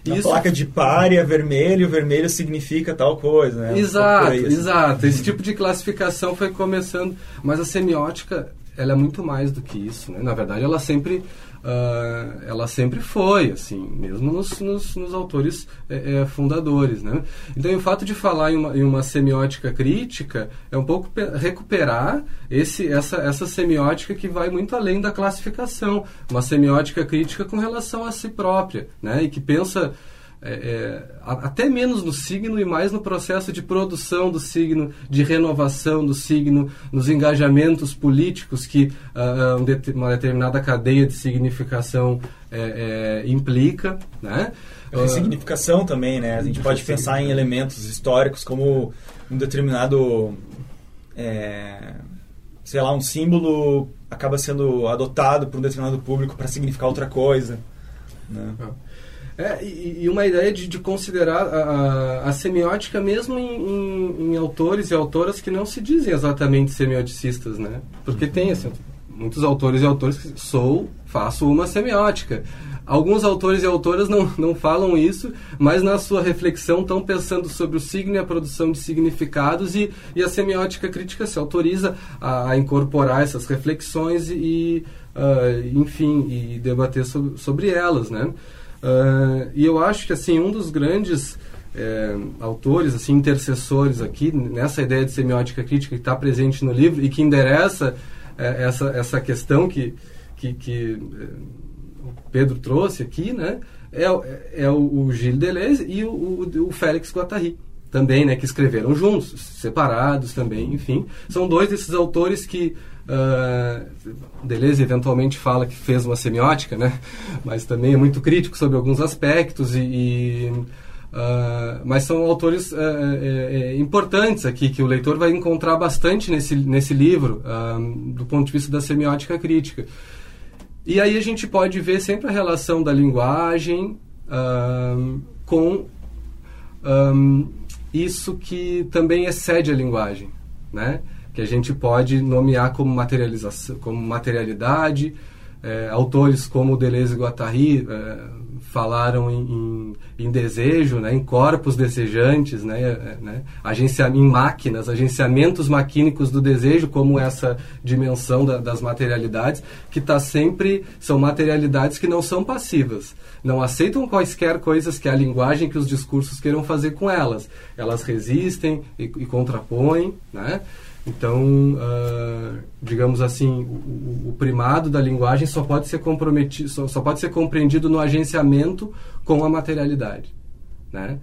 Na Isso... placa de párea, vermelho, vermelho significa tal coisa, né? Exato, assim. exato. Esse tipo de classificação foi começando, mas a semiótica, ela é muito mais do que isso, né? Na verdade, ela sempre Uh, ela sempre foi, assim, mesmo nos, nos, nos autores é, é, fundadores, né? Então, o fato de falar em uma, em uma, semiótica crítica é um pouco recuperar esse, essa, essa semiótica que vai muito além da classificação, uma semiótica crítica com relação a si própria, né? E que pensa é, é, até menos no signo e mais no processo de produção do signo, de renovação do signo, nos engajamentos políticos que uh, uma determinada cadeia de significação é, é implica. Né? Uh, significação também, né? A gente pode pensar em elementos históricos como um determinado, é, sei lá, um símbolo acaba sendo adotado por um determinado público para significar outra coisa. Né? Ah. É, e, uma ideia de, de considerar a, a, a, semiótica mesmo em, em, em, autores e autoras que não se dizem exatamente semioticistas, né? Porque tem assim, muitos autores e autores que sou, faço uma semiótica. Alguns autores e autoras não, não falam isso, mas na sua reflexão estão pensando sobre o signo e a produção de significados e, e a semiótica crítica se autoriza a, a incorporar essas reflexões e, uh, enfim, e debater sobre, sobre elas, né? Uh, e eu acho que assim um dos grandes é, autores, assim, intercessores aqui nessa ideia de semiótica crítica que está presente no livro e que endereça é, essa, essa questão que, que, que é, o Pedro trouxe aqui, né? É, é o, o Gilles Deleuze e o, o, o Félix Guattari também, né? Que escreveram juntos, separados também, enfim. São dois desses autores que Uh, Deleuze eventualmente fala que fez uma semiótica, né? mas também é muito crítico sobre alguns aspectos e, e uh, mas são autores uh, importantes aqui que o leitor vai encontrar bastante nesse, nesse livro do ponto de vista da semiótica crítica. E aí a gente pode ver sempre a relação da linguagem com um, isso que também excede a linguagem, né? Que a gente pode nomear como materialização, como materialidade. É, autores como Deleuze e Guattari é, falaram em, em, em, desejo, né, em corpos desejantes, né, é, né, agencia, em máquinas, agenciamentos maquínicos do desejo, como essa dimensão da, das materialidades, que está sempre são materialidades que não são passivas, não aceitam quaisquer coisas que a linguagem, que os discursos queiram fazer com elas. Elas resistem e, e contrapõem, né? Então, uh, digamos assim, o, o, primado da linguagem só pode ser comprometido, só, só, pode ser compreendido no agenciamento com a materialidade, né?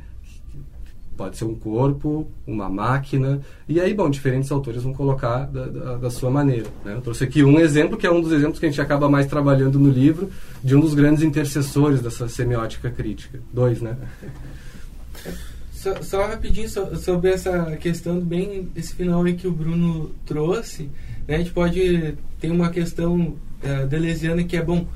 Pode ser um corpo, uma máquina, e aí, bom, diferentes autores vão colocar da, da, da, sua maneira. Né? Eu trouxe aqui um exemplo, que é um dos exemplos que a gente acaba mais trabalhando no livro, de um dos grandes intercessores dessa semiótica crítica. Dois, né? Só, só rapidinho so, sobre essa questão bem esse final aí que o Bruno trouxe, né? A gente pode ter uma questão uh, deleuziana que é bom.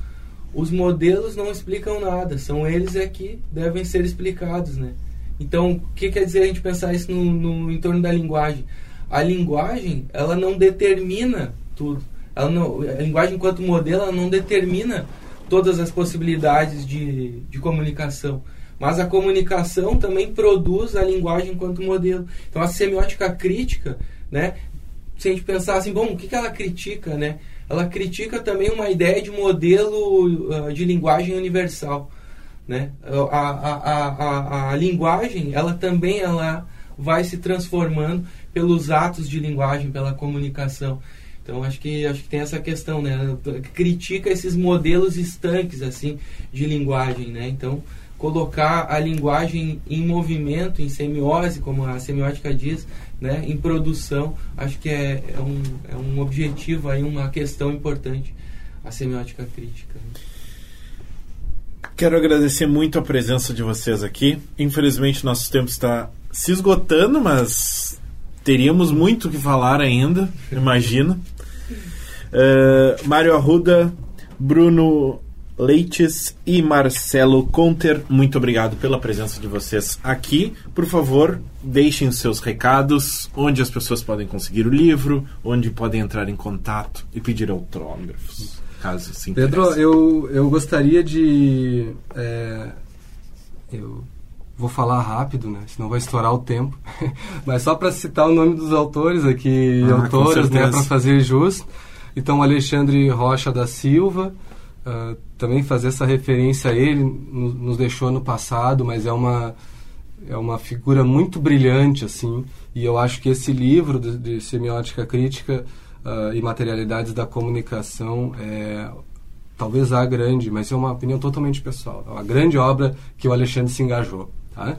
Os modelos não explicam nada, são eles é que devem ser explicados, né? Então, o que quer dizer a gente pensar isso no, no entorno da linguagem? A linguagem, ela não determina tudo. Ela não, a linguagem, enquanto modelo, ela não determina todas as possibilidades de, de comunicação. Mas a comunicação também produz a linguagem enquanto modelo. Então, a semiótica crítica, né, se a gente pensar assim, bom, o que, que ela critica, né? Ela critica também uma ideia de modelo uh, de linguagem universal. Né? A, a, a, a, linguagem, ela também ela vai se transformando pelos atos de linguagem, pela comunicação. Então acho que acho que tem essa questão, né? Critica esses modelos estanques assim de linguagem, né? Então colocar a linguagem em movimento, em semiose, como a semiótica diz, né? Em produção, acho que é, é um, é um objetivo aí, uma questão importante a semiótica crítica. Quero agradecer muito a presença de vocês aqui. Infelizmente, nosso tempo está se esgotando, mas teríamos muito que falar ainda, imagino. Uh, Mário Arruda, Bruno Leites e Marcelo Conter, muito obrigado pela presença de vocês aqui. Por favor, deixem os seus recados, onde as pessoas podem conseguir o livro, onde podem entrar em contato e pedir autógrafos caso se Pedro, eu, eu gostaria de. É, eu vou falar rápido, né? Senão vai estourar o tempo. Mas só para citar o nome dos autores aqui, ah, autoras, né? Para fazer jus. Então, Alexandre Rocha da Silva. Uh, também fazer essa referência a ele nos deixou no passado, mas é uma é uma figura muito brilhante assim e eu acho que esse livro de, de semiótica crítica uh, e materialidades da comunicação é talvez a grande, mas é uma opinião totalmente pessoal. É uma grande obra que o Alexandre se engajou. Tá?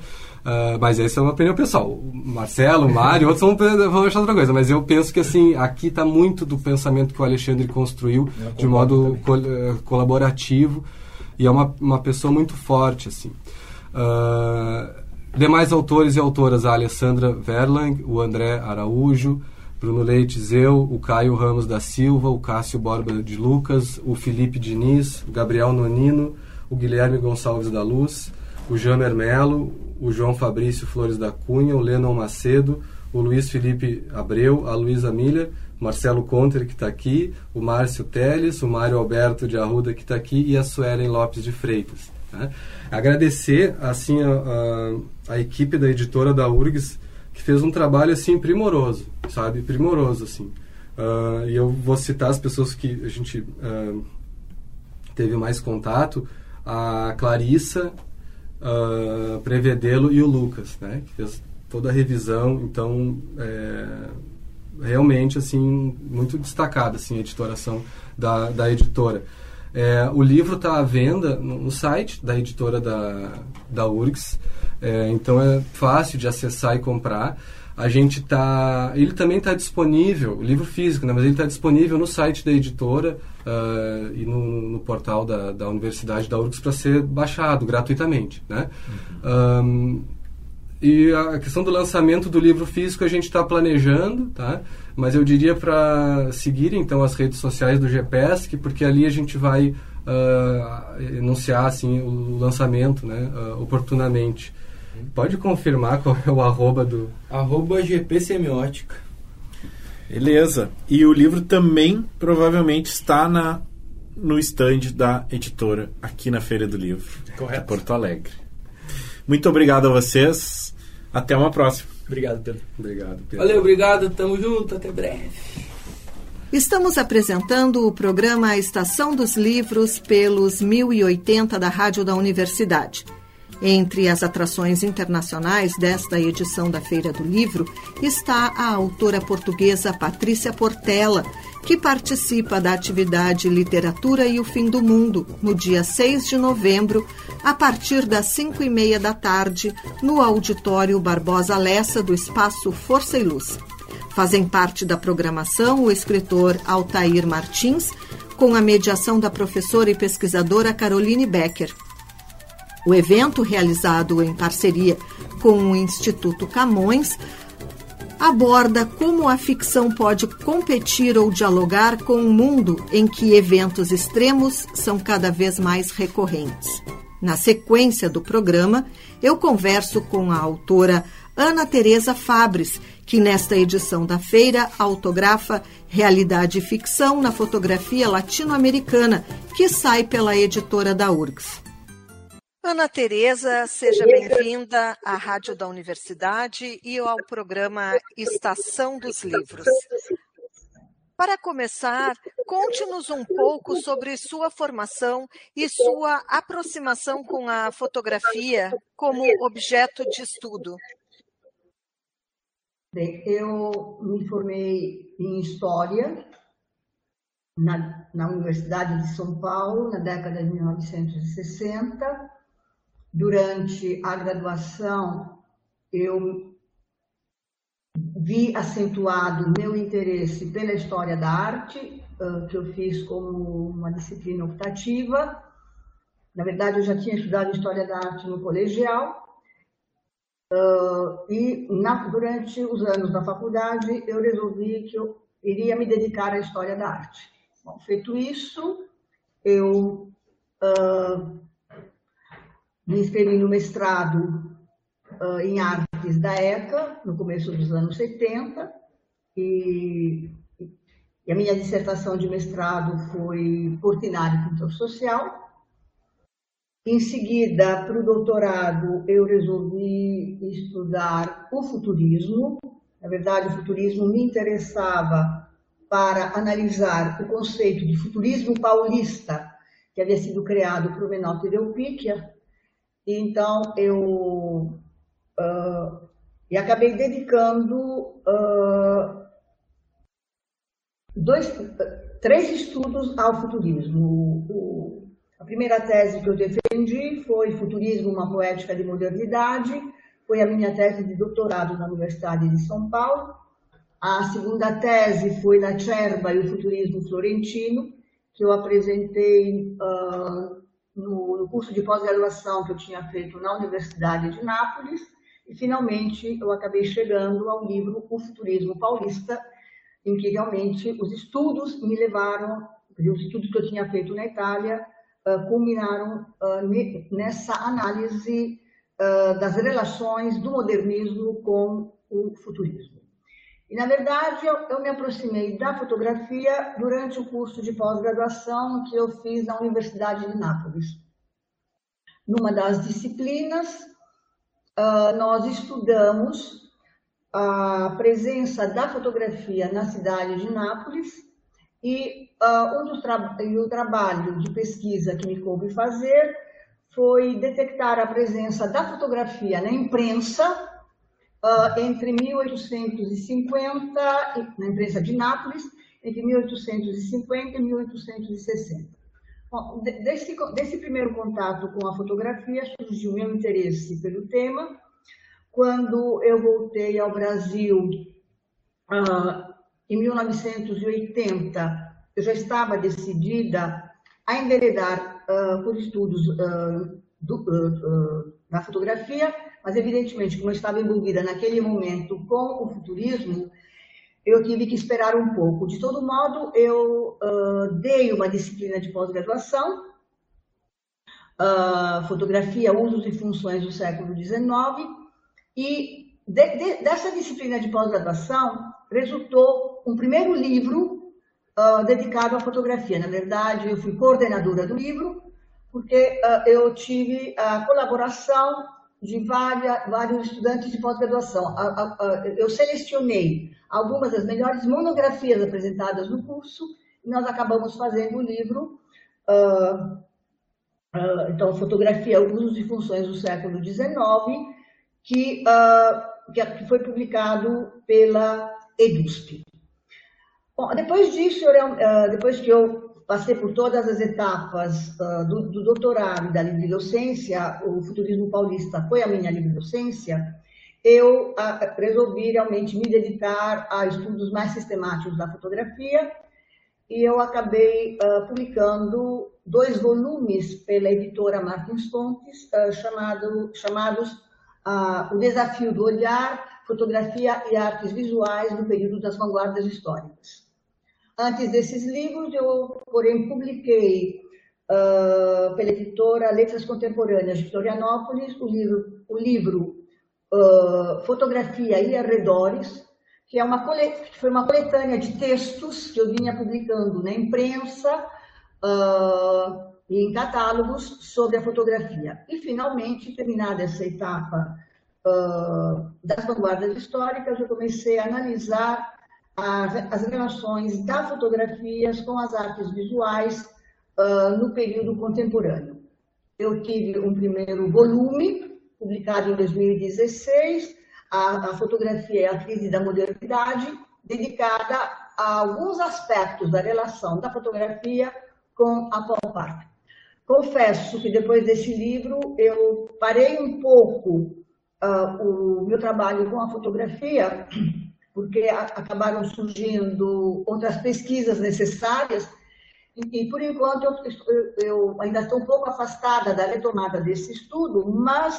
Uh, mas essa é uma opinião pessoal. O Marcelo, o Mário, outros vão, vão achar outra coisa. Mas eu penso que assim aqui está muito do pensamento que o Alexandre construiu de modo col eh, colaborativo e é uma, uma pessoa muito forte assim. Uh, demais autores e autoras: a Alessandra Verlang, o André Araújo, Bruno Leites, eu, o Caio Ramos da Silva, o Cássio Borba de Lucas, o Felipe Diniz, o Gabriel Nonino, o Guilherme Gonçalves da Luz, o Jamer Melo, o João Fabrício Flores da Cunha, o Lennon Macedo, o Luiz Felipe Abreu, a Luísa Miller, Marcelo Conter, que está aqui, o Márcio Teles, o Mário Alberto de Arruda, que está aqui, e a Suelen Lopes de Freitas. Né? Agradecer assim a, a, a equipe da editora da URGS, que fez um trabalho assim primoroso, sabe? Primoroso assim. Uh, e eu vou citar as pessoas que a gente uh, teve mais contato, a Clarissa, uh, Prevedelo e o Lucas, né? Que fez toda a revisão, então é, realmente assim muito destacada assim a editoração da, da editora. É, o livro está à venda no, no, site da editora da, da URGS. É, então é fácil de acessar e comprar. A gente tá, ele também está disponível, o livro físico, né? Mas ele está disponível no site da editora uh, e no, no, portal da, da Universidade da URGS para ser baixado gratuitamente, né? Uhum. Um, e a questão do lançamento do livro físico a gente está planejando, tá? Mas eu diria para seguir então as redes sociais do GPESC, porque ali a gente vai uh, anunciar assim o lançamento, né? Uh, oportunamente. Pode confirmar qual é o arroba do... Arroba GP Semiótica. Beleza. E o livro também provavelmente está na, no stand da editora aqui na Feira do Livro. Correto. De Porto Alegre. Muito obrigado a vocês. Até uma próxima. Obrigado, Pedro. Obrigado, Pedro. Valeu, obrigado. Tamo junto. Até breve. Estamos apresentando o programa Estação dos Livros pelos 1080 da Rádio da Universidade. Entre as atrações internacionais desta edição da Feira do Livro está a autora portuguesa Patrícia Portela, que participa da atividade Literatura e o Fim do Mundo, no dia 6 de novembro, a partir das 5 e meia da tarde, no Auditório Barbosa Lessa do Espaço Força e Luz. Fazem parte da programação o escritor Altair Martins, com a mediação da professora e pesquisadora Caroline Becker. O evento, realizado em parceria com o Instituto Camões, aborda como a ficção pode competir ou dialogar com um mundo em que eventos extremos são cada vez mais recorrentes. Na sequência do programa, eu converso com a autora Ana Teresa Fabres, que nesta edição da feira autografa Realidade e Ficção na Fotografia Latino-Americana, que sai pela editora da URGS. Ana Tereza, seja bem-vinda à Rádio da Universidade e ao programa Estação dos Livros. Para começar, conte-nos um pouco sobre sua formação e sua aproximação com a fotografia como objeto de estudo. Bem, eu me formei em História na, na Universidade de São Paulo na década de 1960 durante a graduação, eu vi acentuado meu interesse pela história da arte, que eu fiz como uma disciplina optativa. Na verdade, eu já tinha estudado história da arte no colegial. E na, durante os anos da faculdade, eu resolvi que eu iria me dedicar à história da arte. Bom, feito isso, eu uh, me inscrevi no mestrado uh, em artes da ECA, no começo dos anos 70, e, e a minha dissertação de mestrado foi Portinari Pintor Social. Em seguida, para o doutorado, eu resolvi estudar o futurismo. Na verdade, o futurismo me interessava para analisar o conceito de futurismo paulista, que havia sido criado por Menotti Del Picchia, então, eu uh, e acabei dedicando uh, dois, três estudos ao futurismo. O, a primeira tese que eu defendi foi Futurismo, uma poética de modernidade. Foi a minha tese de doutorado na Universidade de São Paulo. A segunda tese foi na Cerba e o futurismo florentino, que eu apresentei uh, no, no curso de pós-graduação que eu tinha feito na Universidade de Nápoles, e finalmente eu acabei chegando ao livro O Futurismo Paulista, em que realmente os estudos me levaram, os estudos que eu tinha feito na Itália, uh, culminaram uh, nessa análise uh, das relações do modernismo com o futurismo. E, na verdade, eu, eu, me aproximei da fotografia durante o curso de pós-graduação que eu fiz na Universidade de Nápoles. Numa das disciplinas, uh, nós estudamos a presença da fotografia na cidade de Nápoles e, uh, um dos e o trabalho de pesquisa que me coube fazer foi detectar a presença da fotografia na imprensa uh, entre 1850, na imprensa de Nápoles, entre 1850 e 1860. Bom, desse, desse primeiro contato com a fotografia surgiu meu interesse pelo tema. Quando eu voltei ao Brasil uh, em 1980, eu já estava decidida a enveredar uh, por estudos uh, do, na fotografia mas, evidentemente, como eu estava envolvida naquele momento com o futurismo, eu tive que esperar um pouco. De todo modo, eu uh, dei uma disciplina de pós-graduação, uh, Fotografia, Usos e Funções do Século XIX, e de, de, dessa disciplina de pós-graduação resultou um primeiro livro uh, dedicado à fotografia. Na verdade, eu fui coordenadora do livro, porque eu tive a colaboração de várias, vários estudantes de pós-graduação. Eu selecionei algumas das melhores monografias apresentadas no curso e nós acabamos fazendo o livro uh, uh, então, fotografia, usos e funções do século XIX, que, uh, que foi publicado pela EDUSP. Bom, depois disso, eu, depois que eu passei por todas as etapas uh, do, do, doutorado e da livre docência, o futurismo paulista foi a minha livre docência, eu uh, resolvi realmente me dedicar a estudos mais sistemáticos da fotografia e eu acabei uh, publicando dois volumes pela editora Martins Fontes, chamado, chamados O Desafio do Olhar, Fotografia e Artes Visuais no Período das Vanguardas Históricas. Antes desses livros, eu, porém, publiquei uh, pela editora Letras Contemporâneas de Florianópolis o livro, o livro uh, Fotografia e Arredores, que é uma foi uma coletânea de textos que eu vinha publicando na imprensa uh, e em catálogos sobre a fotografia. E, finalmente, terminada essa etapa das vanguardas históricas, eu comecei a analisar as, relações da fotografia com as artes visuais uh, no período contemporâneo. Eu tive um primeiro volume, publicado em 2016, a, a Fotografia e a Crise da Modernidade, dedicada a alguns aspectos da relação da fotografia com a pop art. Confesso que depois desse livro eu parei um pouco uh, o meu trabalho com a fotografia porque acabaram surgindo outras pesquisas necessárias, e, e por enquanto eu, eu, ainda estou um pouco afastada da retomada desse estudo, mas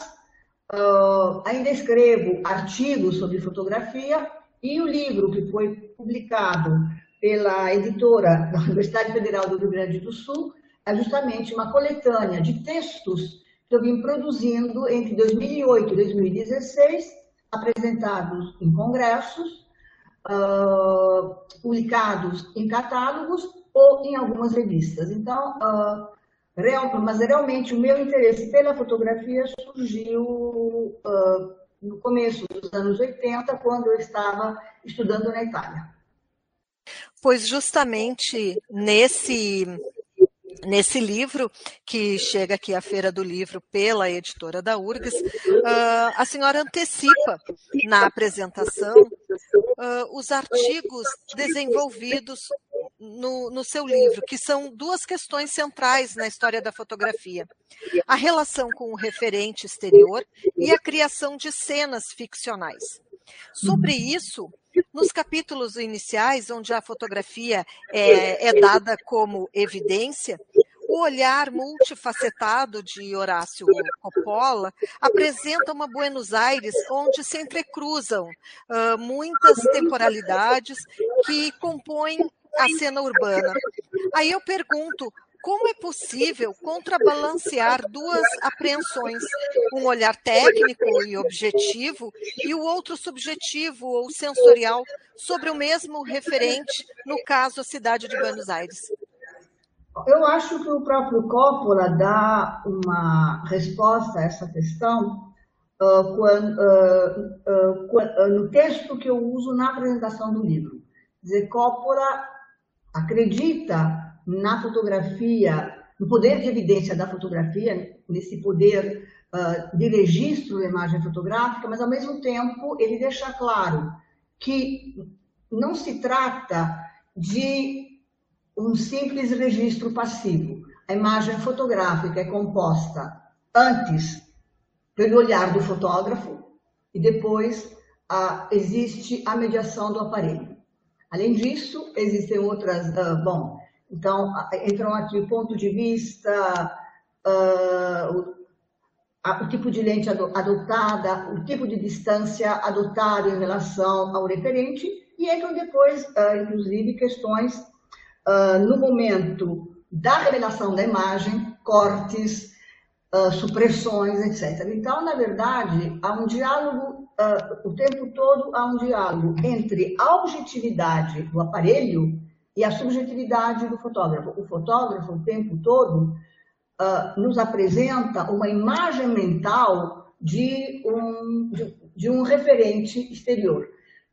uh, ainda escrevo artigos sobre fotografia, e o livro que foi publicado pela editora da Universidade Federal do Rio Grande do Sul é justamente uma coletânea de textos que eu vim produzindo entre 2008 e 2016, apresentados em congressos, uh, publicados em catálogos ou em algumas revistas. Então, uh, real, mas realmente o meu interesse pela fotografia surgiu uh, no começo dos anos 80, quando eu estava estudando na Itália. Pois justamente nesse Nesse livro, que chega aqui à Feira do Livro pela editora da URGS, uh, a senhora antecipa na apresentação uh, os artigos desenvolvidos no, no, seu livro, que são duas questões centrais na história da fotografia: a relação com o referente exterior e a criação de cenas ficcionais. Sobre isso, nos capítulos iniciais, onde a fotografia é, é dada como evidência, o olhar multifacetado de Horácio Coppola apresenta uma Buenos Aires onde se entrecruzam uh, muitas temporalidades que compõem a cena urbana. Aí eu pergunto, como é possível contrabalancear duas apreensões, um olhar técnico e objetivo e o outro subjetivo ou sensorial sobre o mesmo referente, no caso a cidade de Buenos Aires? Eu acho que o próprio Coppola dá uma resposta a essa questão uh, quando, uh, uh, no texto que eu uso na apresentação do livro. Dizer, Coppola acredita na fotografia, no poder de evidência da fotografia, nesse poder de registro da imagem fotográfica, mas ao mesmo tempo ele deixa claro que não se trata de um simples registro passivo. A imagem fotográfica é composta antes pelo olhar do fotógrafo e depois existe a mediação do aparelho. Além disso, existem outras, uh, bom, então, entram aqui o ponto de vista, uh, o, a, o, tipo de lente adotada, o tipo de distância adotado em relação ao referente, e entram depois, uh, inclusive, questões uh, no momento da revelação da imagem, cortes, supressões, etc. Então, na verdade, há um diálogo, o tempo todo há um diálogo entre a objetividade do aparelho e a subjetividade do fotógrafo. O fotógrafo, o tempo todo, uh, nos apresenta uma imagem mental de um, de, de, um referente exterior.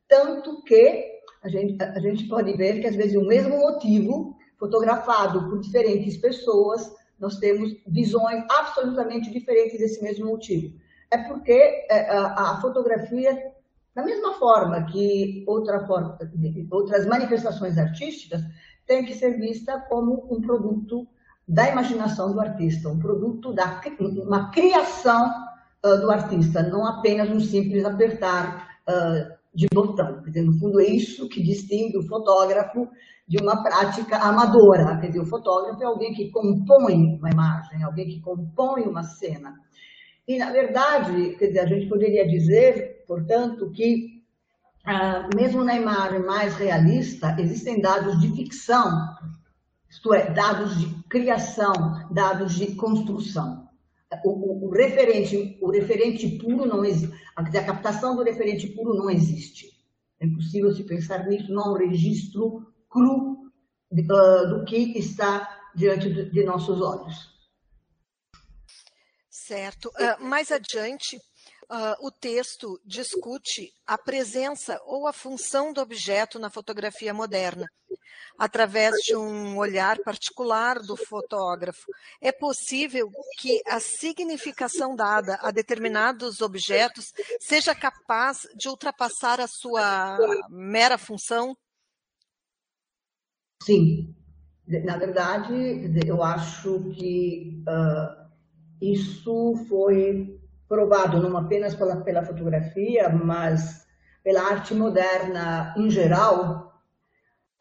Tanto que a gente, a gente pode ver que, às vezes, o mesmo motivo, fotografado por diferentes pessoas, nós temos visões absolutamente diferentes desse mesmo motivo. É porque é, a fotografia, da mesma forma que outra forma, outras manifestações artísticas, tem que ser vista como um produto da imaginação do artista, um produto da uma criação do artista, não apenas um simples apertar de botão. Quer dizer, no fundo, é isso que distingue o fotógrafo de uma prática amadora. Quer dizer, o fotógrafo é alguém que compõe uma imagem, alguém que compõe uma cena. E, na verdade, quer dizer, a gente poderia dizer, portanto, que ah, mesmo na imagem mais realista, existem dados de ficção, isto é, dados de criação, dados de construção. O, o, o referente, o referente puro não existe, a captação do referente puro não existe. É impossível se pensar nisso, não há um registro cru uh, do que está diante de, de nossos olhos. Certo. Uh, mais adiante, Uh, o texto discute a presença ou a função do objeto na fotografia moderna, através de um olhar particular do fotógrafo. É possível que a significação dada a determinados objetos seja capaz de ultrapassar a sua mera função? Sim. Na verdade, eu acho que uh, isso foi provado não apenas pela, pela fotografia, mas pela arte moderna em geral,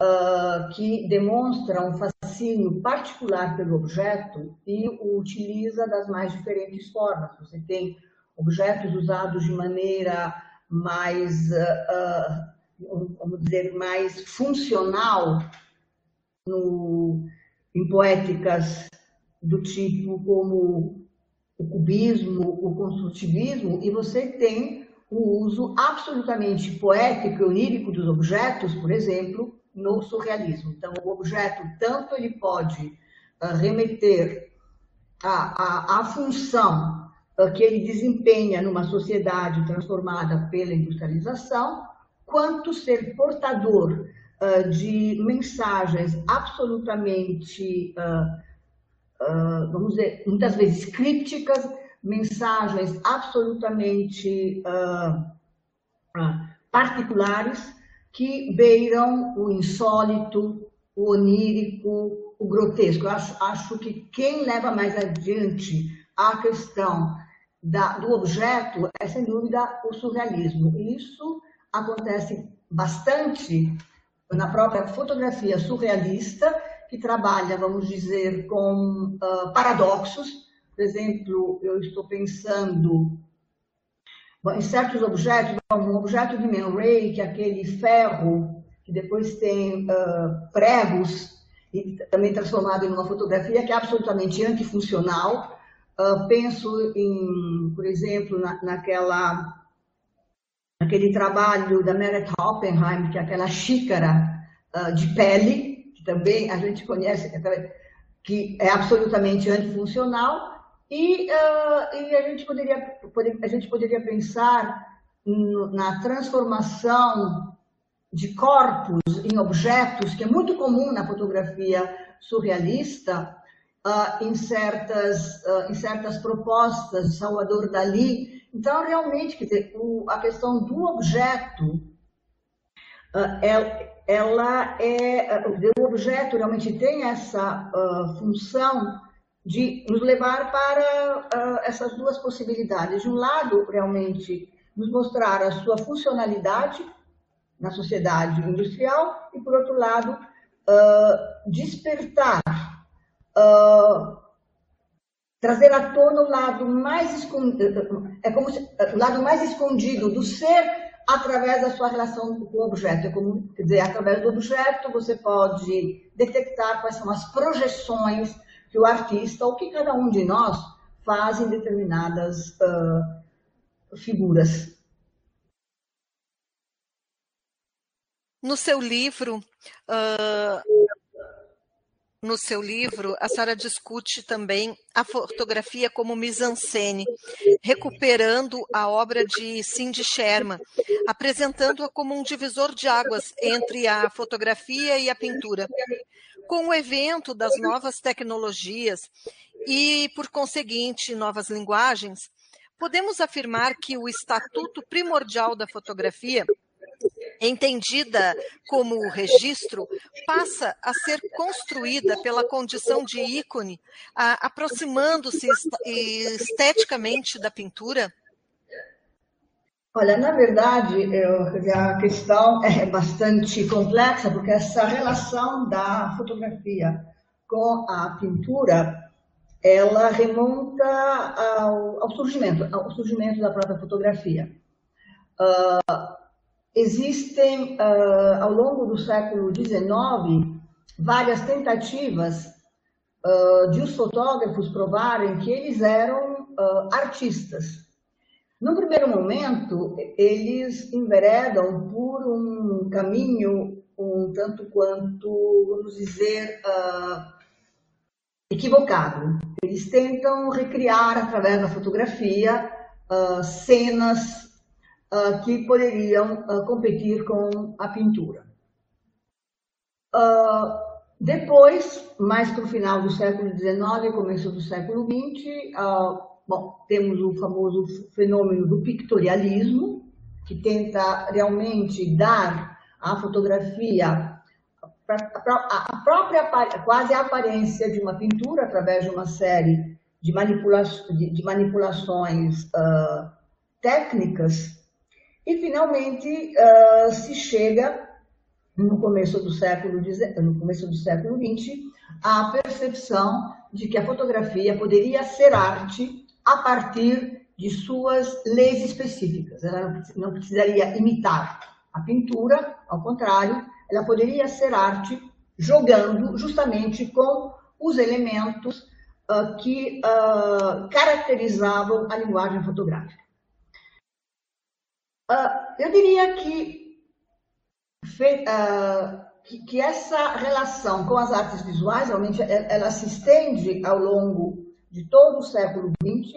uh, que demonstra um fascínio particular pelo objeto e o utiliza das mais diferentes formas. Você tem objetos usados de maneira mais, uh, vamos dizer, mais funcional no, em poéticas do tipo como o cubismo, o construtivismo, e você tem o uso absolutamente poético e onírico dos objetos, por exemplo, no surrealismo. Então, o objeto, tanto ele pode uh, remeter à, à, à função uh, que ele desempenha numa sociedade transformada pela industrialização, quanto ser portador uh, de mensagens absolutamente uh, vamos dizer, muitas vezes crípticas, mensagens absolutamente uh, uh, particulares que beiram o insólito, o onírico, o grotesco. Eu acho, acho que quem leva mais adiante a questão da, do objeto é, sem dúvida, o surrealismo. E isso acontece bastante na própria fotografia surrealista, que trabalha, vamos dizer, com uh, paradoxos. Por exemplo, eu estou pensando em certos objetos, um objeto de Man Ray, que é aquele ferro que depois tem uh, pregos e também transformado em uma fotografia que é absolutamente antifuncional. Uh, penso em, por exemplo, na, naquela naquele trabalho da Meret Oppenheim, que é aquela xícara de pele, também a gente conhece, que é absolutamente antifuncional, e, uh, e a, gente poderia, a gente poderia pensar na transformação de corpos em objetos, que é muito comum na fotografia surrealista, uh, em, certas, uh, em certas propostas de Salvador Dali. Então, realmente, quer dizer, o, a questão do objeto é, ela é, o objeto realmente tem essa uh, função de nos levar para uh, essas duas possibilidades. De um lado, realmente, nos mostrar a sua funcionalidade na sociedade industrial e, por outro lado, uh, despertar, trazer à tona o lado mais escondido, é como se, o lado mais escondido do ser através da sua relação com o objeto. Quer dizer, através do objeto você pode detectar quais são as projeções que o artista ou que cada um de nós faz em determinadas uh, figuras. No seu livro, uh, no seu livro, a senhora discute também a fotografia como mise-en-scène, recuperando a obra de Cindy Sherman, apresentando-a como um divisor de águas entre a fotografia e a pintura. Com o evento das novas tecnologias e, por conseguinte, novas linguagens, podemos afirmar que o estatuto primordial da fotografia, entendida como registro, passa a ser construída pela condição de ícone, aproximando-se esteticamente da pintura? Olha, na verdade, a questão é bastante complexa, porque essa relação da fotografia com a pintura ela remonta ao, ao, surgimento, ao surgimento da própria fotografia. Uh, existem, uh, ao longo do século XIX, várias tentativas uh, de os fotógrafos provarem que eles eram artistas. No primeiro momento, eles enveredam por um caminho um tanto quanto, vamos dizer, equivocado. Eles tentam recriar, através da fotografia, uh, cenas uh, que poderiam uh, competir com a pintura. depois, mais para o final do século XIX, começo do século XX, bom, temos o famoso fenômeno do pictorialismo, que tenta realmente dar à fotografia a própria quase a aparência de uma pintura através de uma série de, de, de manipulações uh, técnicas e finalmente uh, se chega no começo do século no começo do século XX à percepção de que a fotografia poderia ser arte a partir de suas leis específicas. Ela não precisaria imitar a pintura, ao contrário, ela poderia ser arte jogando justamente com os elementos uh, que uh, caracterizavam a linguagem fotográfica. Uh, eu diria que, fe, que, que, essa relação com as artes visuais, realmente, ela se estende ao longo de todo o século XX,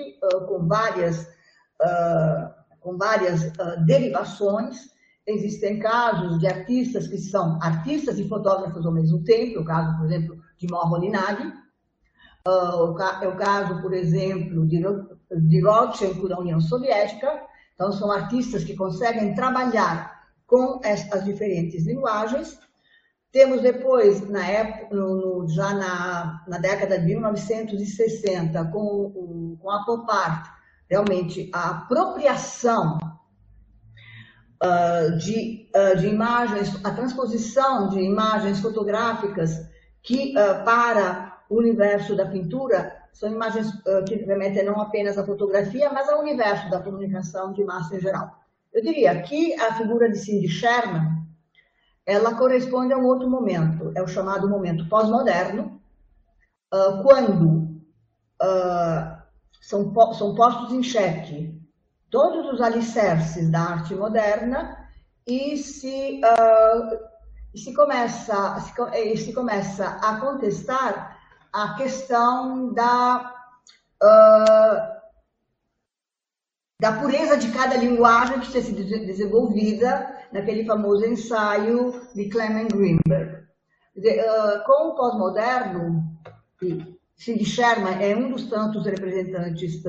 com várias, com várias derivações, Existem casos de artistas que são artistas e fotógrafos ao mesmo tempo, o caso, por exemplo, de Moholy-Nagy, uh, é o caso, por exemplo, de, de Rodchenko da União Soviética. Então, são artistas que conseguem trabalhar com as, diferentes linguagens. Temos depois, na época, no, já na, na, década de 1960, com, com a realmente a apropriação uh, de, uh, de imagens, a transposição de imagens fotográficas que uh, para o universo da pintura são imagens que remetem não apenas à fotografia, mas ao universo da comunicação de massa em geral. Eu diria que a figura de Cindy Sherman, ela corresponde a um outro momento, é o chamado momento pós-moderno, quando são, são postos em xeque todos os alicerces da arte moderna e se, uh, se, começa, se, se, começa a contestar a questão da, uh, da pureza de cada linguagem que tinha sido desenvolvida naquele famoso ensaio de Clement Greenberg. Uh, com o pós-moderno, Cindy Sherman é um dos tantos representantes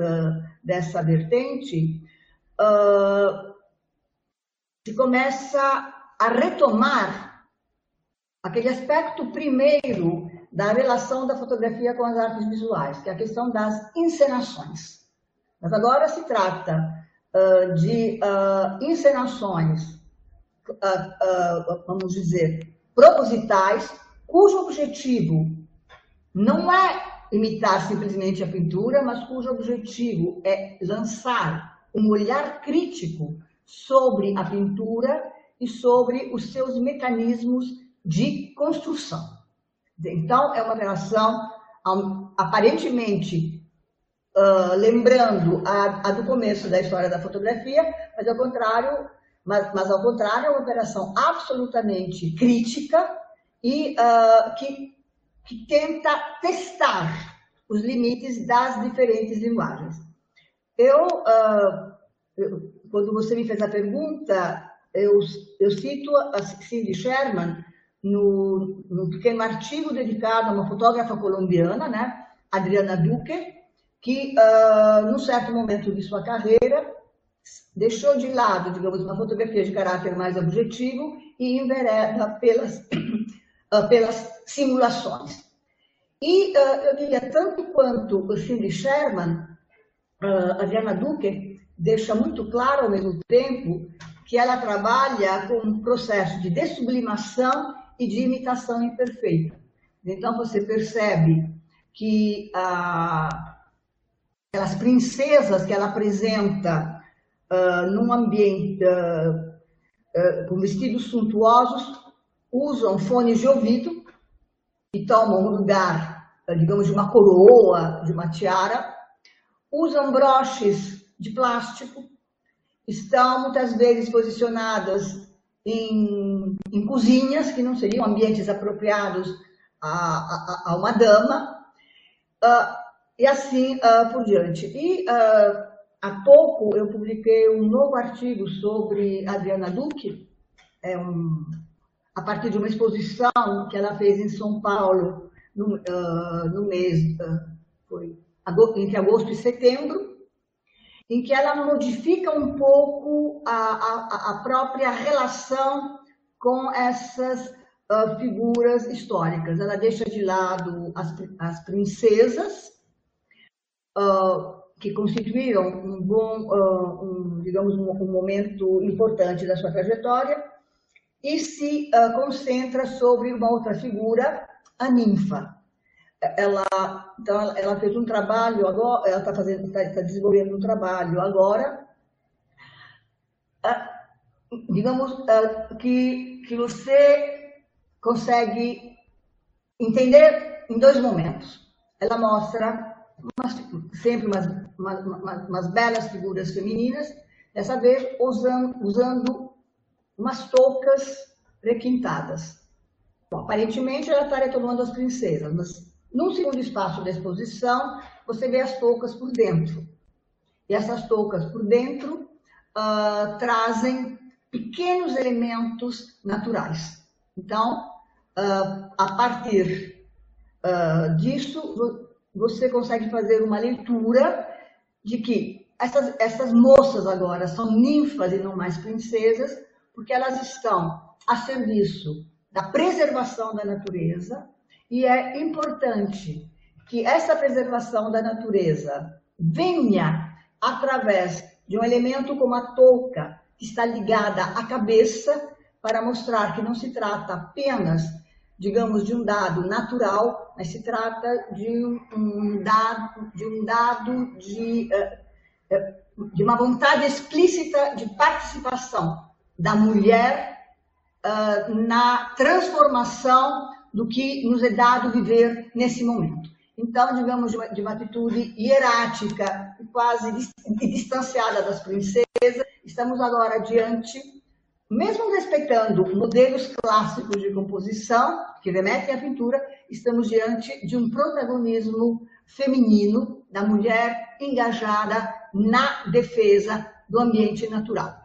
dessa vertente, se começa a retomar aquele aspecto primeiro da relação da fotografia com as artes visuais, que é a questão das encenações. Mas agora se trata uh, de uh, encenações, uh, vamos dizer, propositais, cujo objetivo não é imitar simplesmente a pintura, mas cujo objetivo é lançar um olhar crítico sobre a pintura e sobre os seus mecanismos de construção. Então, é uma relação aparentemente uh, lembrando a, a, do começo da história da fotografia, mas ao contrário, mas, mas ao contrário, é uma operação absolutamente crítica e uh, que, que tenta testar os limites das diferentes linguagens. Eu, uh, eu, quando você me fez a pergunta, eu, eu cito a Cindy Sherman no, no pequeno artigo dedicado a uma fotógrafa colombiana, né, Adriana Duque, que, uh, num certo momento de sua carreira, deixou de lado, digamos, uma fotografia de caráter mais objetivo e envereda pelas, uh, pelas simulações. E uh, eu diria, tanto quanto o Cindy Sherman, uh, a Diana Duque deixa muito claro ao mesmo tempo que ela trabalha com um processo de dessublimação e de imitação imperfeita. Então você percebe que ah, princesas que ela apresenta uh, num ambiente uh, uh, com vestidos suntuosos usam fones de ouvido e tomam o lugar, digamos, de uma coroa, de uma tiara, usam broches de plástico, estão muitas vezes posicionadas em, em cozinhas que não seriam ambientes apropriados a, a, a uma dama, uh, e assim uh, por diante. E uh, há pouco eu publiquei um novo artigo sobre Adriana Duque, é um, a partir de uma exposição que ela fez em São Paulo no, no mês, foi entre agosto e setembro, em que ela modifica um pouco a, a, a própria relação com essas uh, figuras históricas. Ela deixa de lado as, as princesas, uh, que constituíram um bom, uh, um, digamos, um, um, momento importante da sua trajetória, e se concentra sobre uma outra figura, a ninfa, ela, então, ela fez um trabalho agora, ela está está, está desenvolvendo um trabalho agora, digamos ah, que que você consegue entender em dois momentos. Ela mostra umas, sempre umas, umas, umas, belas figuras femininas, dessa vez usando, usando umas toucas requintadas. Bom, aparentemente ela estaria tomando as princesas, mas no segundo espaço da exposição, você vê as toucas por dentro. E essas toucas por dentro uh, trazem pequenos elementos naturais. Então, uh, a partir uh, disso, você consegue fazer uma leitura de que essas, essas moças agora são ninfas e não mais princesas, porque elas estão a serviço da preservação da natureza, e é importante que essa preservação da natureza venha através de um elemento como a touca, está ligada à cabeça, para mostrar que não se trata apenas, digamos, de um dado natural, mas se trata de um dado de, um dado de, eh, eh, de uma vontade explícita de participação da mulher ah, na transformação do que nos é dado viver nesse momento. Então, digamos, de uma, de uma atitude hierática quase distanciada das princesas, estamos agora diante, mesmo respeitando modelos clássicos de composição que remetem à pintura, estamos diante de um protagonismo feminino da mulher engajada na defesa do ambiente natural.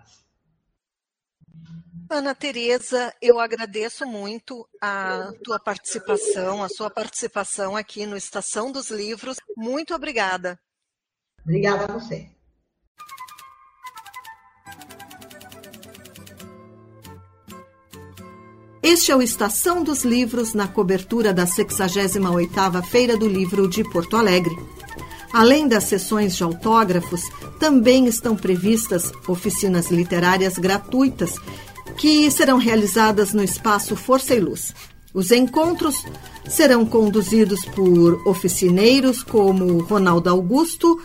Ana Tereza, eu agradeço muito a tua participação, a sua participação aqui no Estação dos Livros. Muito obrigada. Obrigada a você. Este é o Estação dos Livros na cobertura da 68ª Feira do Livro de Porto Alegre. Além das sessões de autógrafos, também estão previstas oficinas literárias gratuitas que serão realizadas no espaço Força e Luz. Os encontros serão conduzidos por oficineiros como Ronaldo Augusto,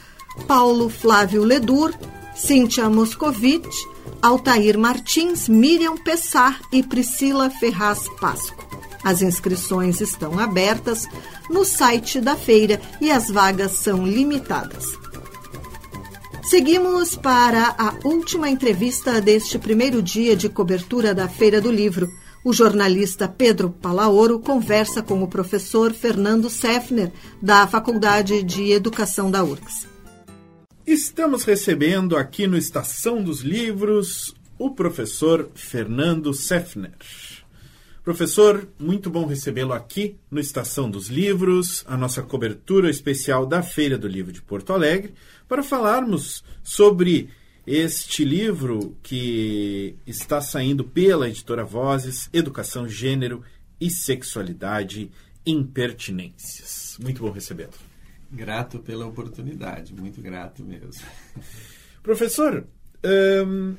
Paulo Flávio Ledur, Cíntia Moscovitch, Altair Martins, Miriam Pessar e Priscila Ferraz Pasco. As inscrições estão abertas no site da feira e as vagas são limitadas. Seguimos para a última entrevista deste primeiro dia de cobertura da Feira do Livro. O jornalista Pedro Palaoro conversa com o professor Fernando Sefner, da Faculdade de Educação da URGS. Estamos recebendo aqui no Estação dos Livros o professor Fernando Sefner. Professor, muito bom recebê-lo aqui no Estação dos Livros, a nossa cobertura especial da Feira do Livro de Porto Alegre, para falarmos sobre este livro que está saindo pela editora Vozes, Educação, Gênero e Sexualidade Impertinências. Muito bom recebê-lo. Grato pela oportunidade, muito grato mesmo. Professor, um,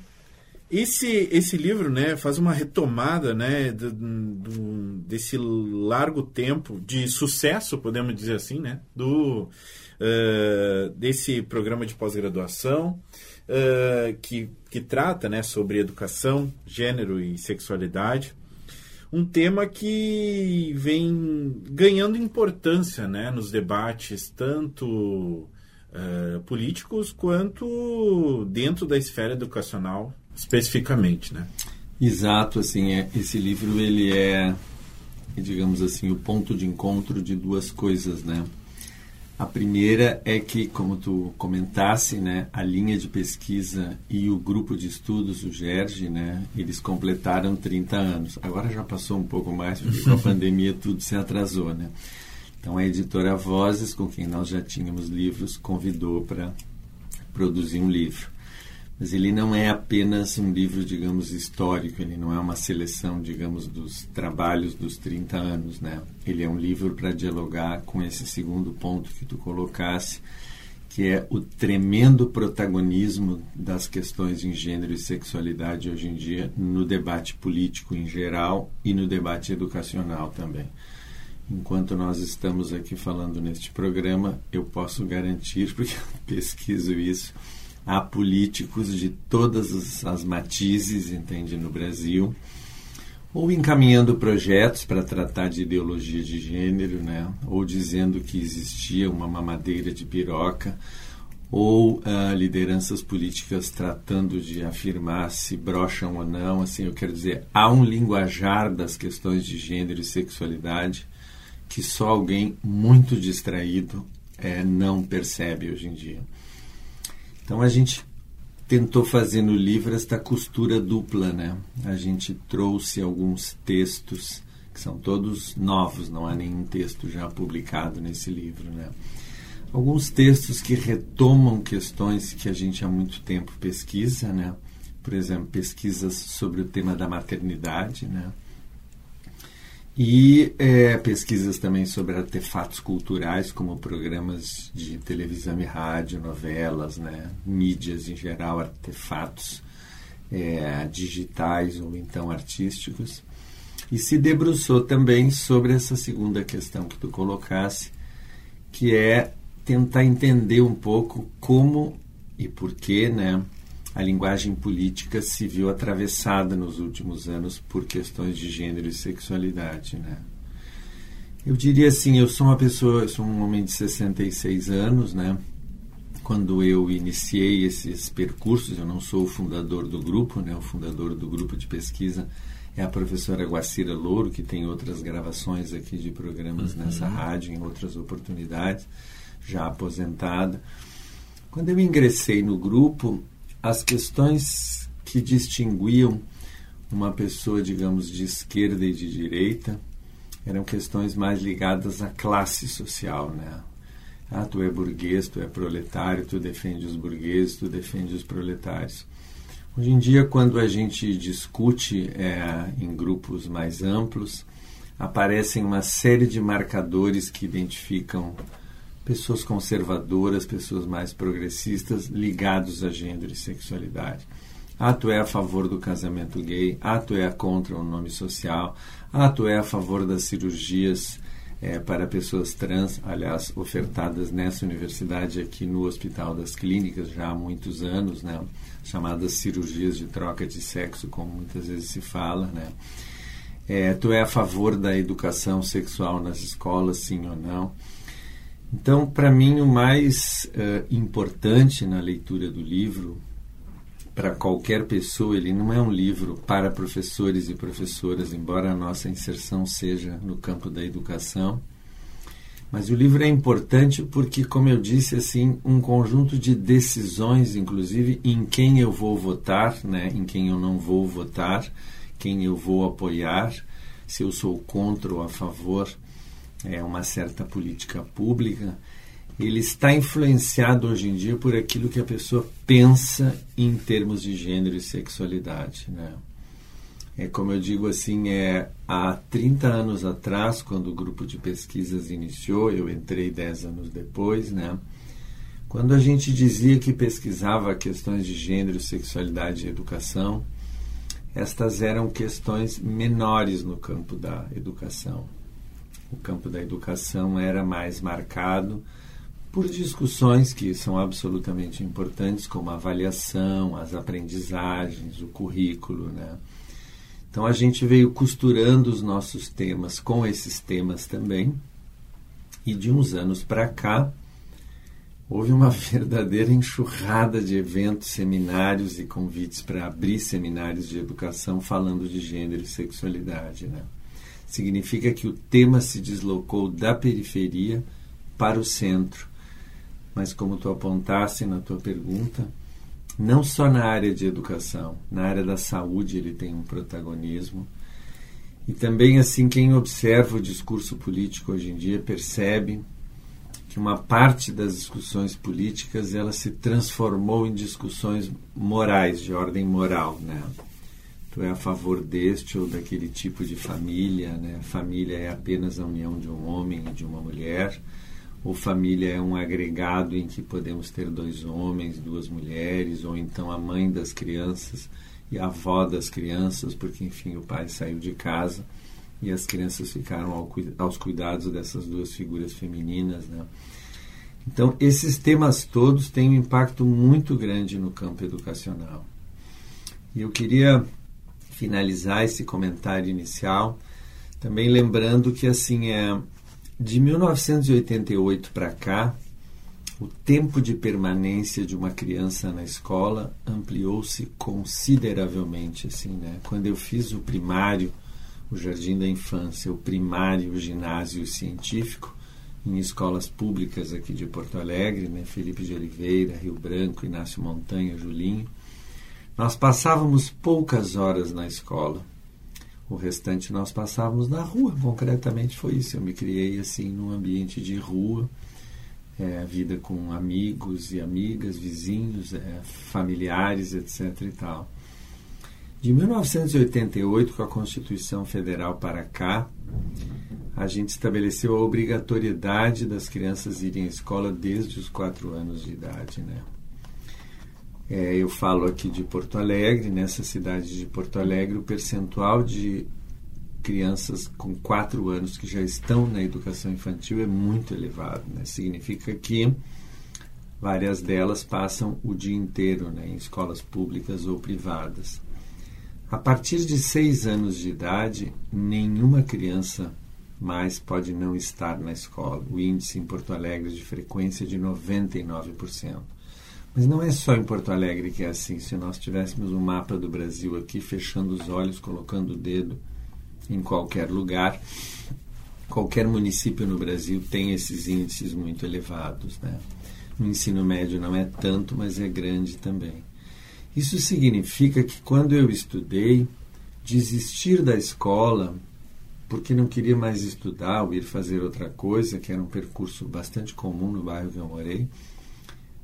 esse, esse livro né, faz uma retomada né, do, do, desse largo tempo de sucesso, podemos dizer assim, né, do, uh, desse programa de pós-graduação uh, que, que trata né, sobre educação, gênero e sexualidade um tema que vem ganhando importância né, nos debates, tanto uh, políticos quanto dentro da esfera educacional, especificamente. Né? Exato, assim, é, esse livro ele é, digamos assim, o ponto de encontro de duas coisas, né? A primeira é que, como tu comentasse, né, a linha de pesquisa e o grupo de estudos, o GERG, né, eles completaram 30 anos. Agora já passou um pouco mais, porque com a pandemia tudo se atrasou, né? Então a editora Vozes, com quem nós já tínhamos livros, convidou para produzir um livro. Mas ele não é apenas um livro, digamos, histórico, ele não é uma seleção, digamos, dos trabalhos dos 30 anos, né? Ele é um livro para dialogar com esse segundo ponto que tu colocasse, que é o tremendo protagonismo das questões de gênero e sexualidade hoje em dia no debate político em geral e no debate educacional também. Enquanto nós estamos aqui falando neste programa, eu posso garantir, porque eu pesquiso isso, há políticos de todas as matizes, entende, no Brasil, ou encaminhando projetos para tratar de ideologia de gênero, né? ou dizendo que existia uma mamadeira de piroca, ou uh, lideranças políticas tratando de afirmar se brocham ou não. Assim, eu quero dizer, há um linguajar das questões de gênero e sexualidade que só alguém muito distraído é, não percebe hoje em dia. Então a gente tentou fazer no livro esta costura dupla, né? A gente trouxe alguns textos que são todos novos, não há nenhum texto já publicado nesse livro, né? Alguns textos que retomam questões que a gente há muito tempo pesquisa, né? Por exemplo, pesquisas sobre o tema da maternidade, né? E é, pesquisas também sobre artefatos culturais, como programas de televisão e rádio, novelas, né, mídias em geral, artefatos é, digitais ou então artísticos. E se debruçou também sobre essa segunda questão que tu colocasse, que é tentar entender um pouco como e por que, né, a linguagem política se viu atravessada nos últimos anos por questões de gênero e sexualidade, né? Eu diria assim, eu sou uma pessoa, sou um homem de 66 anos, né? Quando eu iniciei esses percursos, eu não sou o fundador do grupo, né? O fundador do grupo de pesquisa é a professora Guacira Louro, que tem outras gravações aqui de programas uhum. nessa rádio, em outras oportunidades, já aposentada. Quando eu ingressei no grupo, as questões que distinguiam uma pessoa, digamos, de esquerda e de direita eram questões mais ligadas à classe social, né? Ah, tu é burguês, tu é proletário, tu defende os burgueses, tu defende os proletários. Hoje em dia, quando a gente discute é, em grupos mais amplos, aparecem uma série de marcadores que identificam pessoas conservadoras, pessoas mais progressistas ligados a gênero e sexualidade. Tu é a favor do casamento gay, tu é contra o nome social, tu é a favor das cirurgias é, para pessoas trans, aliás, ofertadas nessa universidade aqui no Hospital das Clínicas já há muitos anos, né? chamadas cirurgias de troca de sexo, como muitas vezes se fala, né? É, tu é a favor da educação sexual nas escolas, sim ou não? Então, para mim, o mais uh, importante na leitura do livro, para qualquer pessoa, ele não é um livro para professores e professoras, embora a nossa inserção seja no campo da educação. Mas o livro é importante porque, como eu disse, assim, um conjunto de decisões, inclusive em quem eu vou votar, né, em quem eu não vou votar, quem eu vou apoiar, se eu sou contra ou a favor é uma certa política pública, ele está influenciado hoje em dia por aquilo que a pessoa pensa em termos de gênero e sexualidade, né? É como eu digo assim, é há 30 anos atrás, quando o grupo de pesquisas iniciou, eu entrei 10 anos depois, né? Quando a gente dizia que pesquisava questões de gênero, sexualidade e educação, estas eram questões menores no campo da educação. O campo da educação era mais marcado por discussões que são absolutamente importantes, como a avaliação, as aprendizagens, o currículo, né? Então a gente veio costurando os nossos temas com esses temas também. E de uns anos para cá, houve uma verdadeira enxurrada de eventos, seminários e convites para abrir seminários de educação falando de gênero e sexualidade. Né? Significa que o tema se deslocou da periferia para o centro. Mas, como tu apontaste na tua pergunta, não só na área de educação, na área da saúde ele tem um protagonismo. E também, assim, quem observa o discurso político hoje em dia percebe que uma parte das discussões políticas ela se transformou em discussões morais, de ordem moral, né? Tu é a favor deste ou daquele tipo de família, né? Família é apenas a união de um homem e de uma mulher ou família é um agregado em que podemos ter dois homens, duas mulheres, ou então a mãe das crianças e a avó das crianças, porque enfim o pai saiu de casa e as crianças ficaram ao, aos cuidados dessas duas figuras femininas, né? Então esses temas todos têm um impacto muito grande no campo educacional. E eu queria finalizar esse comentário inicial também lembrando que assim é de 1988 para cá, o tempo de permanência de uma criança na escola ampliou-se consideravelmente. Assim, né? Quando eu fiz o primário, o jardim da infância, o primário, o ginásio científico, em escolas públicas aqui de Porto Alegre, né? Felipe de Oliveira, Rio Branco, Inácio Montanha, Julinho, nós passávamos poucas horas na escola. O restante nós passávamos na rua, concretamente foi isso. Eu me criei assim num ambiente de rua, é, vida com amigos e amigas, vizinhos, é, familiares, etc. e tal. De 1988, com a Constituição Federal para cá, a gente estabeleceu a obrigatoriedade das crianças irem à escola desde os quatro anos de idade, né? É, eu falo aqui de Porto Alegre, nessa cidade de Porto Alegre, o percentual de crianças com 4 anos que já estão na educação infantil é muito elevado. Né? Significa que várias delas passam o dia inteiro né, em escolas públicas ou privadas. A partir de 6 anos de idade, nenhuma criança mais pode não estar na escola. O índice em Porto Alegre de frequência é de 99%. Mas não é só em Porto Alegre que é assim. Se nós tivéssemos um mapa do Brasil aqui, fechando os olhos, colocando o dedo em qualquer lugar, qualquer município no Brasil tem esses índices muito elevados. Né? No ensino médio não é tanto, mas é grande também. Isso significa que quando eu estudei, desistir da escola porque não queria mais estudar ou ir fazer outra coisa, que era um percurso bastante comum no bairro que eu morei,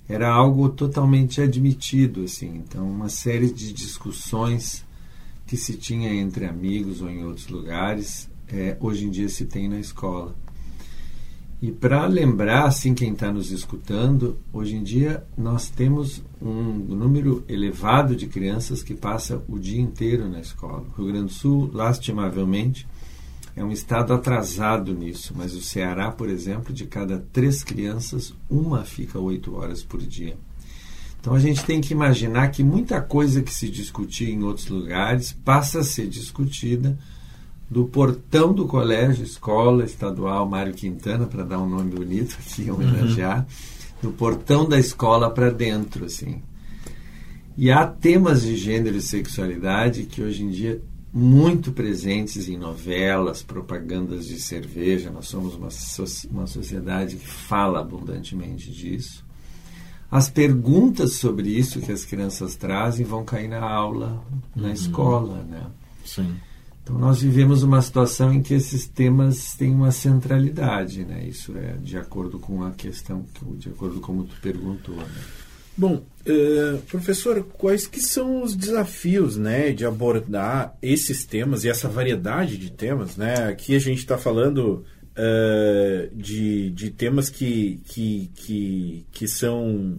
era algo totalmente admitido, assim. Então, uma série de discussões que se tinha entre amigos ou em outros lugares, é, hoje em dia se tem na escola. E para lembrar, assim, quem está nos escutando, hoje em dia nós temos um número elevado de crianças que passa o dia inteiro na escola. O Rio Grande do Sul, lastimavelmente, é um estado atrasado nisso, mas o Ceará, por exemplo, de cada três crianças, uma fica oito horas por dia. Então a gente tem que imaginar que muita coisa que se discutia em outros lugares passa a ser discutida do portão do colégio, escola estadual Mário Quintana, para dar um nome bonito aqui, homenagear, uhum. do portão da escola para dentro, assim. E há temas de gênero e sexualidade que hoje em dia muito presentes em novelas, propagandas de cerveja. Nós somos uma, uma sociedade que fala abundantemente disso. As perguntas sobre isso que as crianças trazem vão cair na aula, na uhum. escola, né? Sim. Então nós vivemos uma situação em que esses temas têm uma centralidade, né? Isso é de acordo com a questão, de acordo com como tu perguntou. Né? Bom, uh, professor, quais que são os desafios, né, de abordar esses temas e essa variedade de temas, né? Aqui a gente está falando uh, de, de temas que, que, que, que são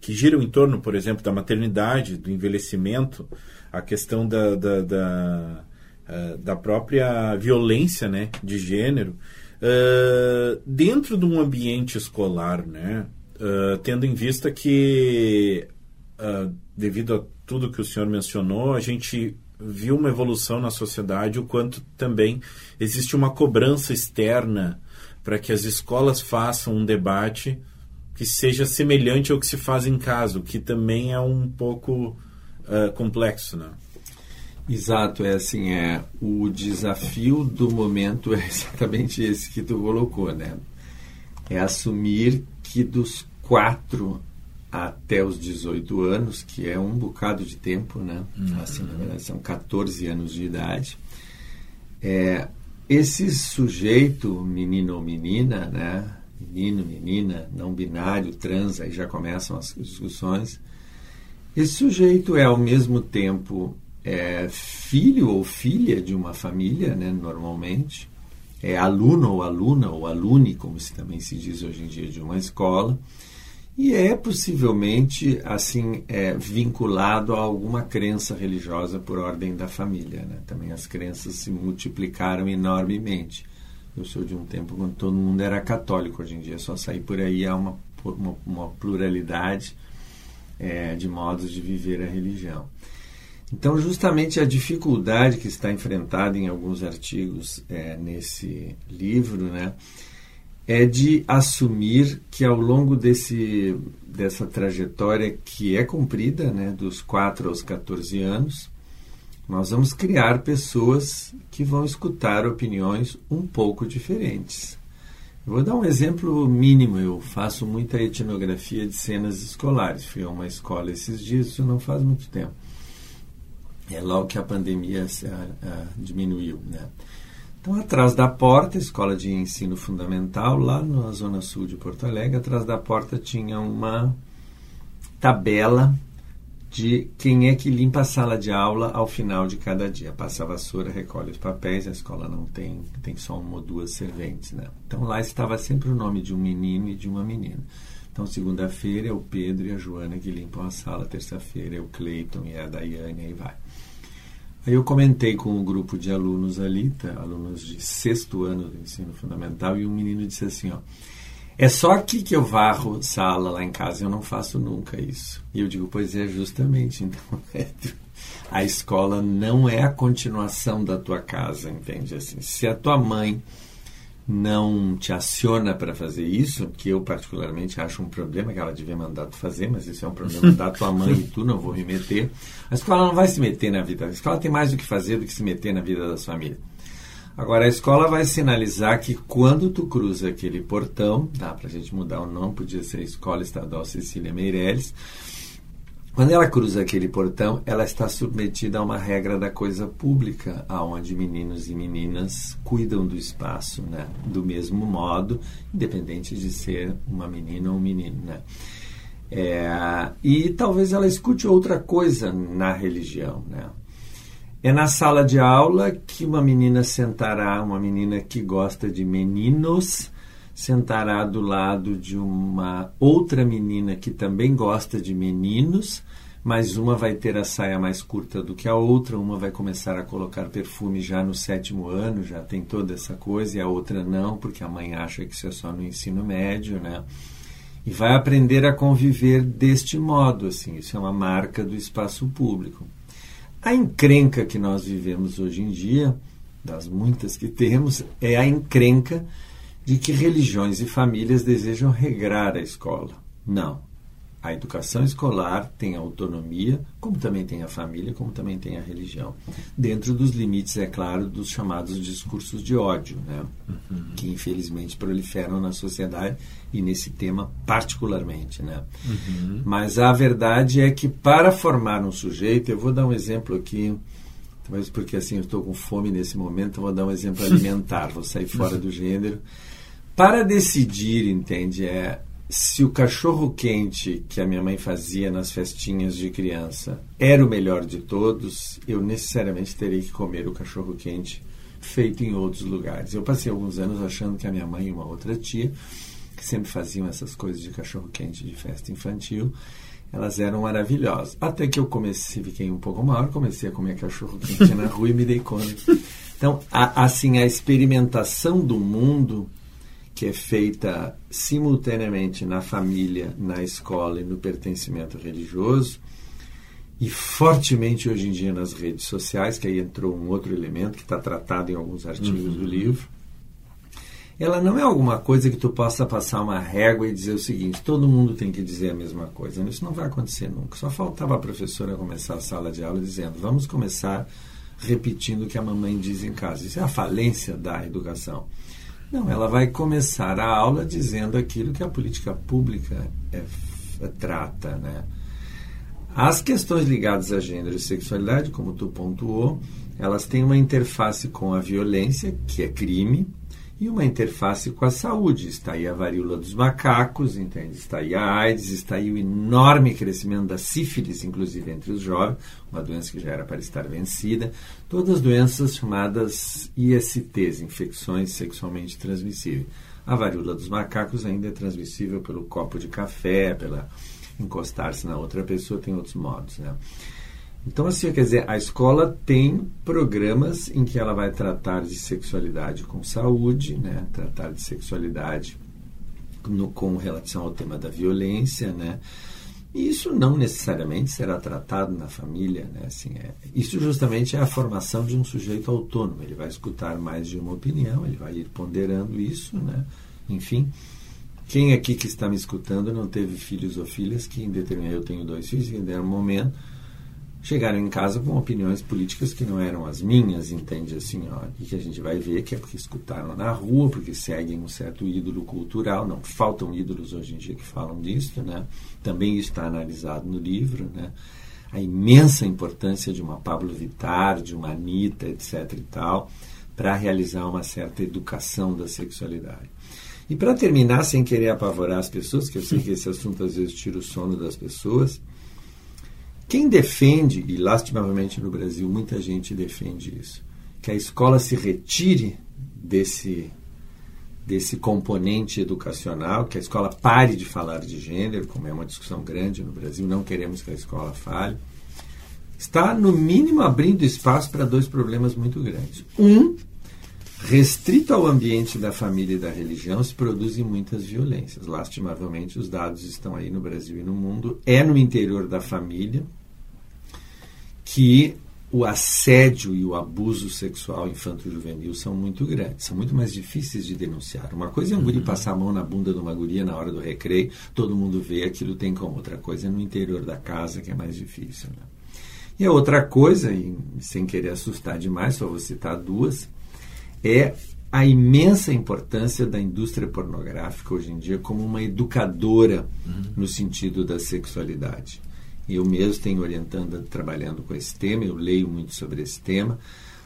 que giram em torno, por exemplo, da maternidade, do envelhecimento, a questão da, da, da uh, da própria violência né, de gênero uh, dentro de um ambiente escolar, né, uh, tendo em vista que, devido a tudo que o senhor mencionou, a gente viu uma evolução na sociedade, o quanto também existe uma cobrança externa para que as escolas façam um debate que seja semelhante ao que se faz em casa, o que também é um pouco uh, complexo, né? Exato, é assim, é o desafio do momento é exatamente esse que tu colocou, né? É assumir que dos quatro até os 18 anos, que é um bocado de tempo, né? Uhum. Assim, na verdade, são 14 anos de idade. É, esse sujeito, menino ou menina, né? Menino, menina, não binário, trans, aí já começam as discussões. Esse sujeito é ao mesmo tempo é filho ou filha de uma família, né, normalmente, é aluno ou aluna, ou alune, como se também se diz hoje em dia, de uma escola, e é possivelmente assim é, vinculado a alguma crença religiosa por ordem da família. Né? Também as crenças se multiplicaram enormemente. Eu sou de um tempo quando todo mundo era católico, hoje em dia só sair por aí há uma, uma, uma pluralidade é, de modos de viver a religião. Então, justamente a dificuldade que está enfrentada em alguns artigos é, nesse livro, né, é de assumir que ao longo desse, dessa trajetória que é cumprida, né, dos 4 aos 14 anos, nós vamos criar pessoas que vão escutar opiniões um pouco diferentes. Eu vou dar um exemplo mínimo. Eu faço muita etnografia de cenas escolares. Fui a uma escola esses dias, isso não faz muito tempo é logo que a pandemia se, a, a, diminuiu. Né? Então, atrás da porta, escola de ensino fundamental, lá na zona sul de Porto Alegre, atrás da porta tinha uma tabela de quem é que limpa a sala de aula ao final de cada dia. Passa a vassoura, recolhe os papéis, a escola não tem, tem só uma ou duas serventes. Né? Então lá estava sempre o nome de um menino e de uma menina. Então, segunda-feira é o Pedro e a Joana que limpam a sala, terça-feira é o Cleiton e a Daiane, aí vai. Aí eu comentei com um grupo de alunos ali, tá, alunos de sexto ano do ensino fundamental, e um menino disse assim, ó, é só aqui que eu varro sala lá em casa, eu não faço nunca isso. E eu digo, pois é, justamente, então, a escola não é a continuação da tua casa, entende? Assim, se a tua mãe não te aciona para fazer isso, que eu particularmente acho um problema que ela devia mandar tu fazer, mas isso é um problema da tua mãe e tu, não vou me meter. A escola não vai se meter na vida. A escola tem mais o que fazer do que se meter na vida das famílias. Agora, a escola vai sinalizar que quando tu cruza aquele portão, dá para a gente mudar o nome, podia ser Escola Estadual Cecília Meirelles, quando ela cruza aquele portão, ela está submetida a uma regra da coisa pública, aonde meninos e meninas cuidam do espaço, né? Do mesmo modo, independente de ser uma menina ou um menino, né? É, e talvez ela escute outra coisa na religião, né? É na sala de aula que uma menina sentará, uma menina que gosta de meninos, sentará do lado de uma outra menina que também gosta de meninos, mas uma vai ter a saia mais curta do que a outra, uma vai começar a colocar perfume já no sétimo ano, já tem toda essa coisa, e a outra não, porque a mãe acha que isso é só no ensino médio, né? E vai aprender a conviver deste modo, assim, isso é uma marca do espaço público. A encrenca que nós vivemos hoje em dia, das muitas que temos, é a encrenca de que religiões e famílias desejam regrar a escola. Não. A educação escolar tem autonomia, como também tem a família, como também tem a religião. Dentro dos limites, é claro, dos chamados discursos de ódio, né? Uhum. que infelizmente proliferam na sociedade e nesse tema particularmente. Né? Uhum. Mas a verdade é que para formar um sujeito, eu vou dar um exemplo aqui Mas porque assim eu estou com fome nesse momento, vou dar um exemplo alimentar, vou sair fora do gênero. Para decidir, entende, é se o cachorro quente que a minha mãe fazia nas festinhas de criança era o melhor de todos, eu necessariamente teria que comer o cachorro quente feito em outros lugares. Eu passei alguns anos achando que a minha mãe e uma outra tia, que sempre faziam essas coisas de cachorro quente de festa infantil, elas eram maravilhosas. Até que eu comecei, fiquei um pouco maior, comecei a comer cachorro quente na rua e me dei conta. Então, a, assim, a experimentação do mundo que é feita simultaneamente na família, na escola e no pertencimento religioso, e fortemente hoje em dia nas redes sociais, que aí entrou um outro elemento que está tratado em alguns artigos uhum. do livro, ela não é alguma coisa que tu possa passar uma régua e dizer o seguinte: todo mundo tem que dizer a mesma coisa. Isso não vai acontecer nunca. Só faltava a professora começar a sala de aula dizendo: vamos começar repetindo o que a mamãe diz em casa. Isso é a falência da educação. Não, ela vai começar a aula dizendo aquilo que a política pública é, é, trata, né? As questões ligadas a gênero e sexualidade, como tu pontuou, elas têm uma interface com a violência, que é crime, e uma interface com a saúde. Está aí a varíola dos macacos, entende? Está aí a AIDS, está aí o enorme crescimento da sífilis, inclusive entre os jovens, uma doença que já era para estar vencida. Todas doenças chamadas ISTs, infecções sexualmente transmissíveis. A varíola dos macacos ainda é transmissível pelo copo de café, pela encostar-se na outra pessoa, tem outros modos, né? Então, assim, quer dizer, a escola tem programas em que ela vai tratar de sexualidade com saúde, né? tratar de sexualidade no, com relação ao tema da violência, né? E isso não necessariamente será tratado na família, né? Assim, é, isso justamente é a formação de um sujeito autônomo. Ele vai escutar mais de uma opinião, ele vai ir ponderando isso, né? Enfim, quem aqui que está me escutando não teve filhos ou filhas que em determinado eu tenho dois filhos em determinado momento chegaram em casa com opiniões políticas que não eram as minhas, entende assim, ó, e que a gente vai ver que é porque escutaram na rua, porque seguem um certo ídolo cultural, não faltam ídolos hoje em dia que falam disso, né? Também está analisado no livro, né? A imensa importância de uma Pablo Vittar, de uma Anitta, etc e tal, para realizar uma certa educação da sexualidade. E para terminar, sem querer apavorar as pessoas, que eu sei que esse assunto às vezes tira o sono das pessoas, quem defende, e lastimavelmente no Brasil muita gente defende isso, que a escola se retire desse, desse componente educacional, que a escola pare de falar de gênero, como é uma discussão grande no Brasil, não queremos que a escola fale, está, no mínimo, abrindo espaço para dois problemas muito grandes. Um, restrito ao ambiente da família e da religião, se produzem muitas violências. Lastimavelmente, os dados estão aí no Brasil e no mundo. É no interior da família que o assédio e o abuso sexual infanto-juvenil são muito grandes, são muito mais difíceis de denunciar. Uma coisa é um guri uhum. passar a mão na bunda de uma guria na hora do recreio, todo mundo vê, aquilo tem como. Outra coisa é no interior da casa, que é mais difícil. Né? E a outra coisa, e sem querer assustar demais, só vou citar duas, é a imensa importância da indústria pornográfica hoje em dia como uma educadora uhum. no sentido da sexualidade. Eu mesmo tenho orientando, trabalhando com esse tema, eu leio muito sobre esse tema.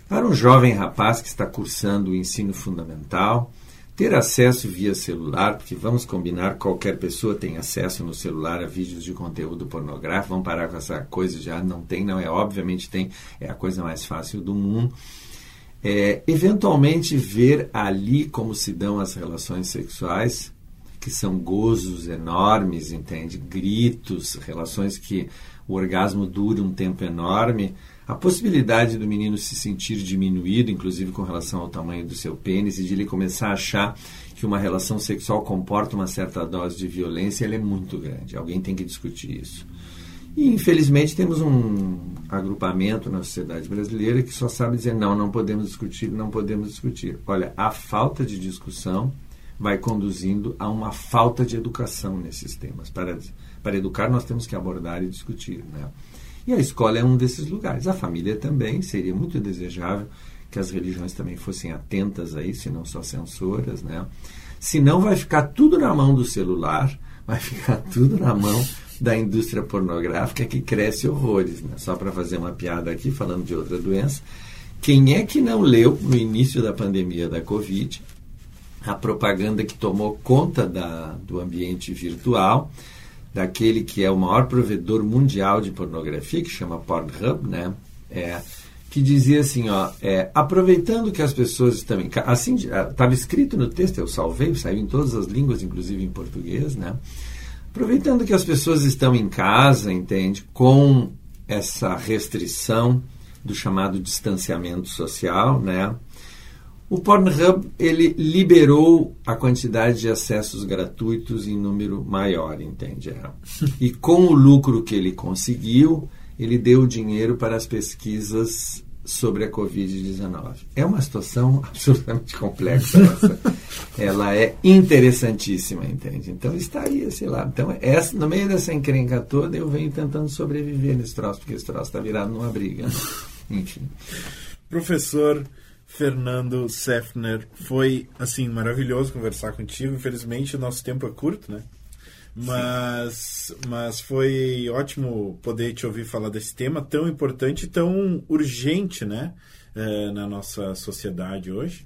Para um jovem rapaz que está cursando o ensino fundamental, ter acesso via celular, porque vamos combinar, qualquer pessoa tem acesso no celular a vídeos de conteúdo pornográfico, vamos parar com essa coisa já, não tem, não é, obviamente tem, é a coisa mais fácil do mundo é, eventualmente ver ali como se dão as relações sexuais, que são gozos enormes, entende? Gritos, relações que o orgasmo dura um tempo enorme, a possibilidade do menino se sentir diminuído, inclusive com relação ao tamanho do seu pênis, e de ele começar a achar que uma relação sexual comporta uma certa dose de violência, ela é muito grande. Alguém tem que discutir isso. E, infelizmente, temos um agrupamento na sociedade brasileira que só sabe dizer não, não podemos discutir, não podemos discutir. Olha, a falta de discussão vai conduzindo a uma falta de educação nesses temas. Para, para educar, nós temos que abordar e discutir. Né? E a escola é um desses lugares. A família também seria muito desejável que as religiões também fossem atentas a isso, e não só censoras. Né? Senão, vai ficar tudo na mão do celular, vai ficar tudo na mão da indústria pornográfica que cresce horrores. Né? Só para fazer uma piada aqui, falando de outra doença. Quem é que não leu, no início da pandemia da Covid, a propaganda que tomou conta da, do ambiente virtual, daquele que é o maior provedor mundial de pornografia, que chama Pornhub, né? É, que dizia assim, ó, é, aproveitando que as pessoas estão em casa, assim, estava escrito no texto, eu salvei, saiu em todas as línguas, inclusive em português, né? Aproveitando que as pessoas estão em casa, entende, com essa restrição do chamado distanciamento social, né? O Pornhub ele liberou a quantidade de acessos gratuitos em número maior, entende? E com o lucro que ele conseguiu, ele deu dinheiro para as pesquisas sobre a Covid-19. É uma situação absolutamente complexa essa. Ela é interessantíssima, entende? Então está aí, sei lá. Então, essa, no meio dessa encrenca toda, eu venho tentando sobreviver nesse troço, porque esse troço está virado numa briga. Né? Enfim. Professor Fernando Sefner, foi, assim, maravilhoso conversar contigo. Infelizmente, o nosso tempo é curto, né? Mas, mas foi ótimo poder te ouvir falar desse tema tão importante e tão urgente né, é, na nossa sociedade hoje.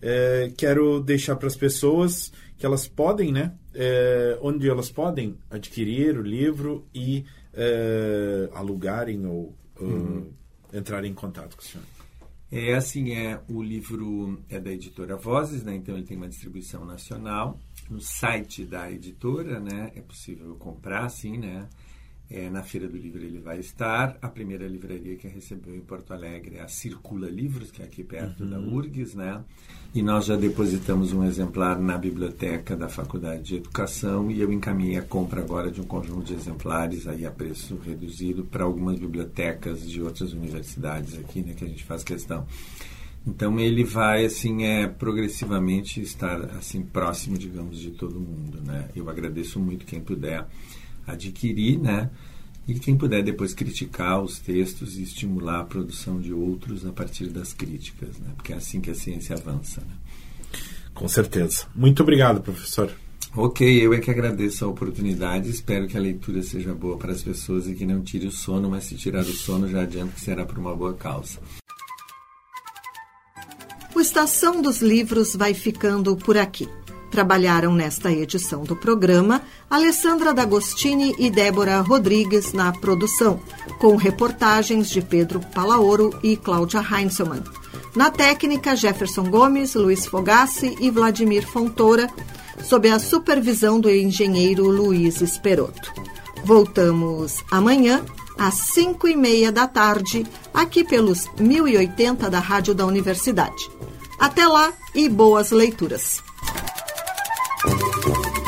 É, quero deixar para as pessoas que elas podem, né, é, onde elas podem adquirir o livro e alugarem ou, uhum. entrarem em contato com o senhor. É assim, é o livro é da editora Vozes, né? Então ele tem uma distribuição nacional no site da editora, né? É possível comprar, sim, né? É, na Feira do Livro ele vai estar. A primeira livraria que recebeu em Porto Alegre é a Circula Livros, que é aqui perto uhum. da URGS, né? E nós já depositamos um exemplar na biblioteca da Faculdade de Educação e eu encaminhei a compra agora de um conjunto de exemplares aí a preço reduzido para algumas bibliotecas de outras universidades aqui, né? Que a gente faz questão. Então ele vai assim é progressivamente estar assim próximo, digamos, de todo mundo, né? Eu agradeço muito quem puder adquirir, né? E quem puder depois criticar os textos e estimular a produção de outros a partir das críticas, né? Porque é assim que a ciência avança, né? Com certeza. Muito obrigado, professor. Ok, eu é que agradeço a oportunidade. Espero que a leitura seja boa para as pessoas e que não tire o sono, mas se tirar o sono, já adianto que será por uma boa causa. O Estação dos Livros vai ficando por aqui. Trabalharam nesta edição do programa Alessandra D'Agostini e Débora Rodrigues na produção, com reportagens de Pedro Palaoro e Cláudia Heinzelmann. Na técnica, Jefferson Gomes, Luiz Fogassi e Vladimir Fontoura, sob a supervisão do engenheiro Luiz Esperoto. Voltamos amanhã às 5 e meia da tarde, aqui pelos 1080 da Rádio da Universidade. Até lá e boas leituras! Thank you.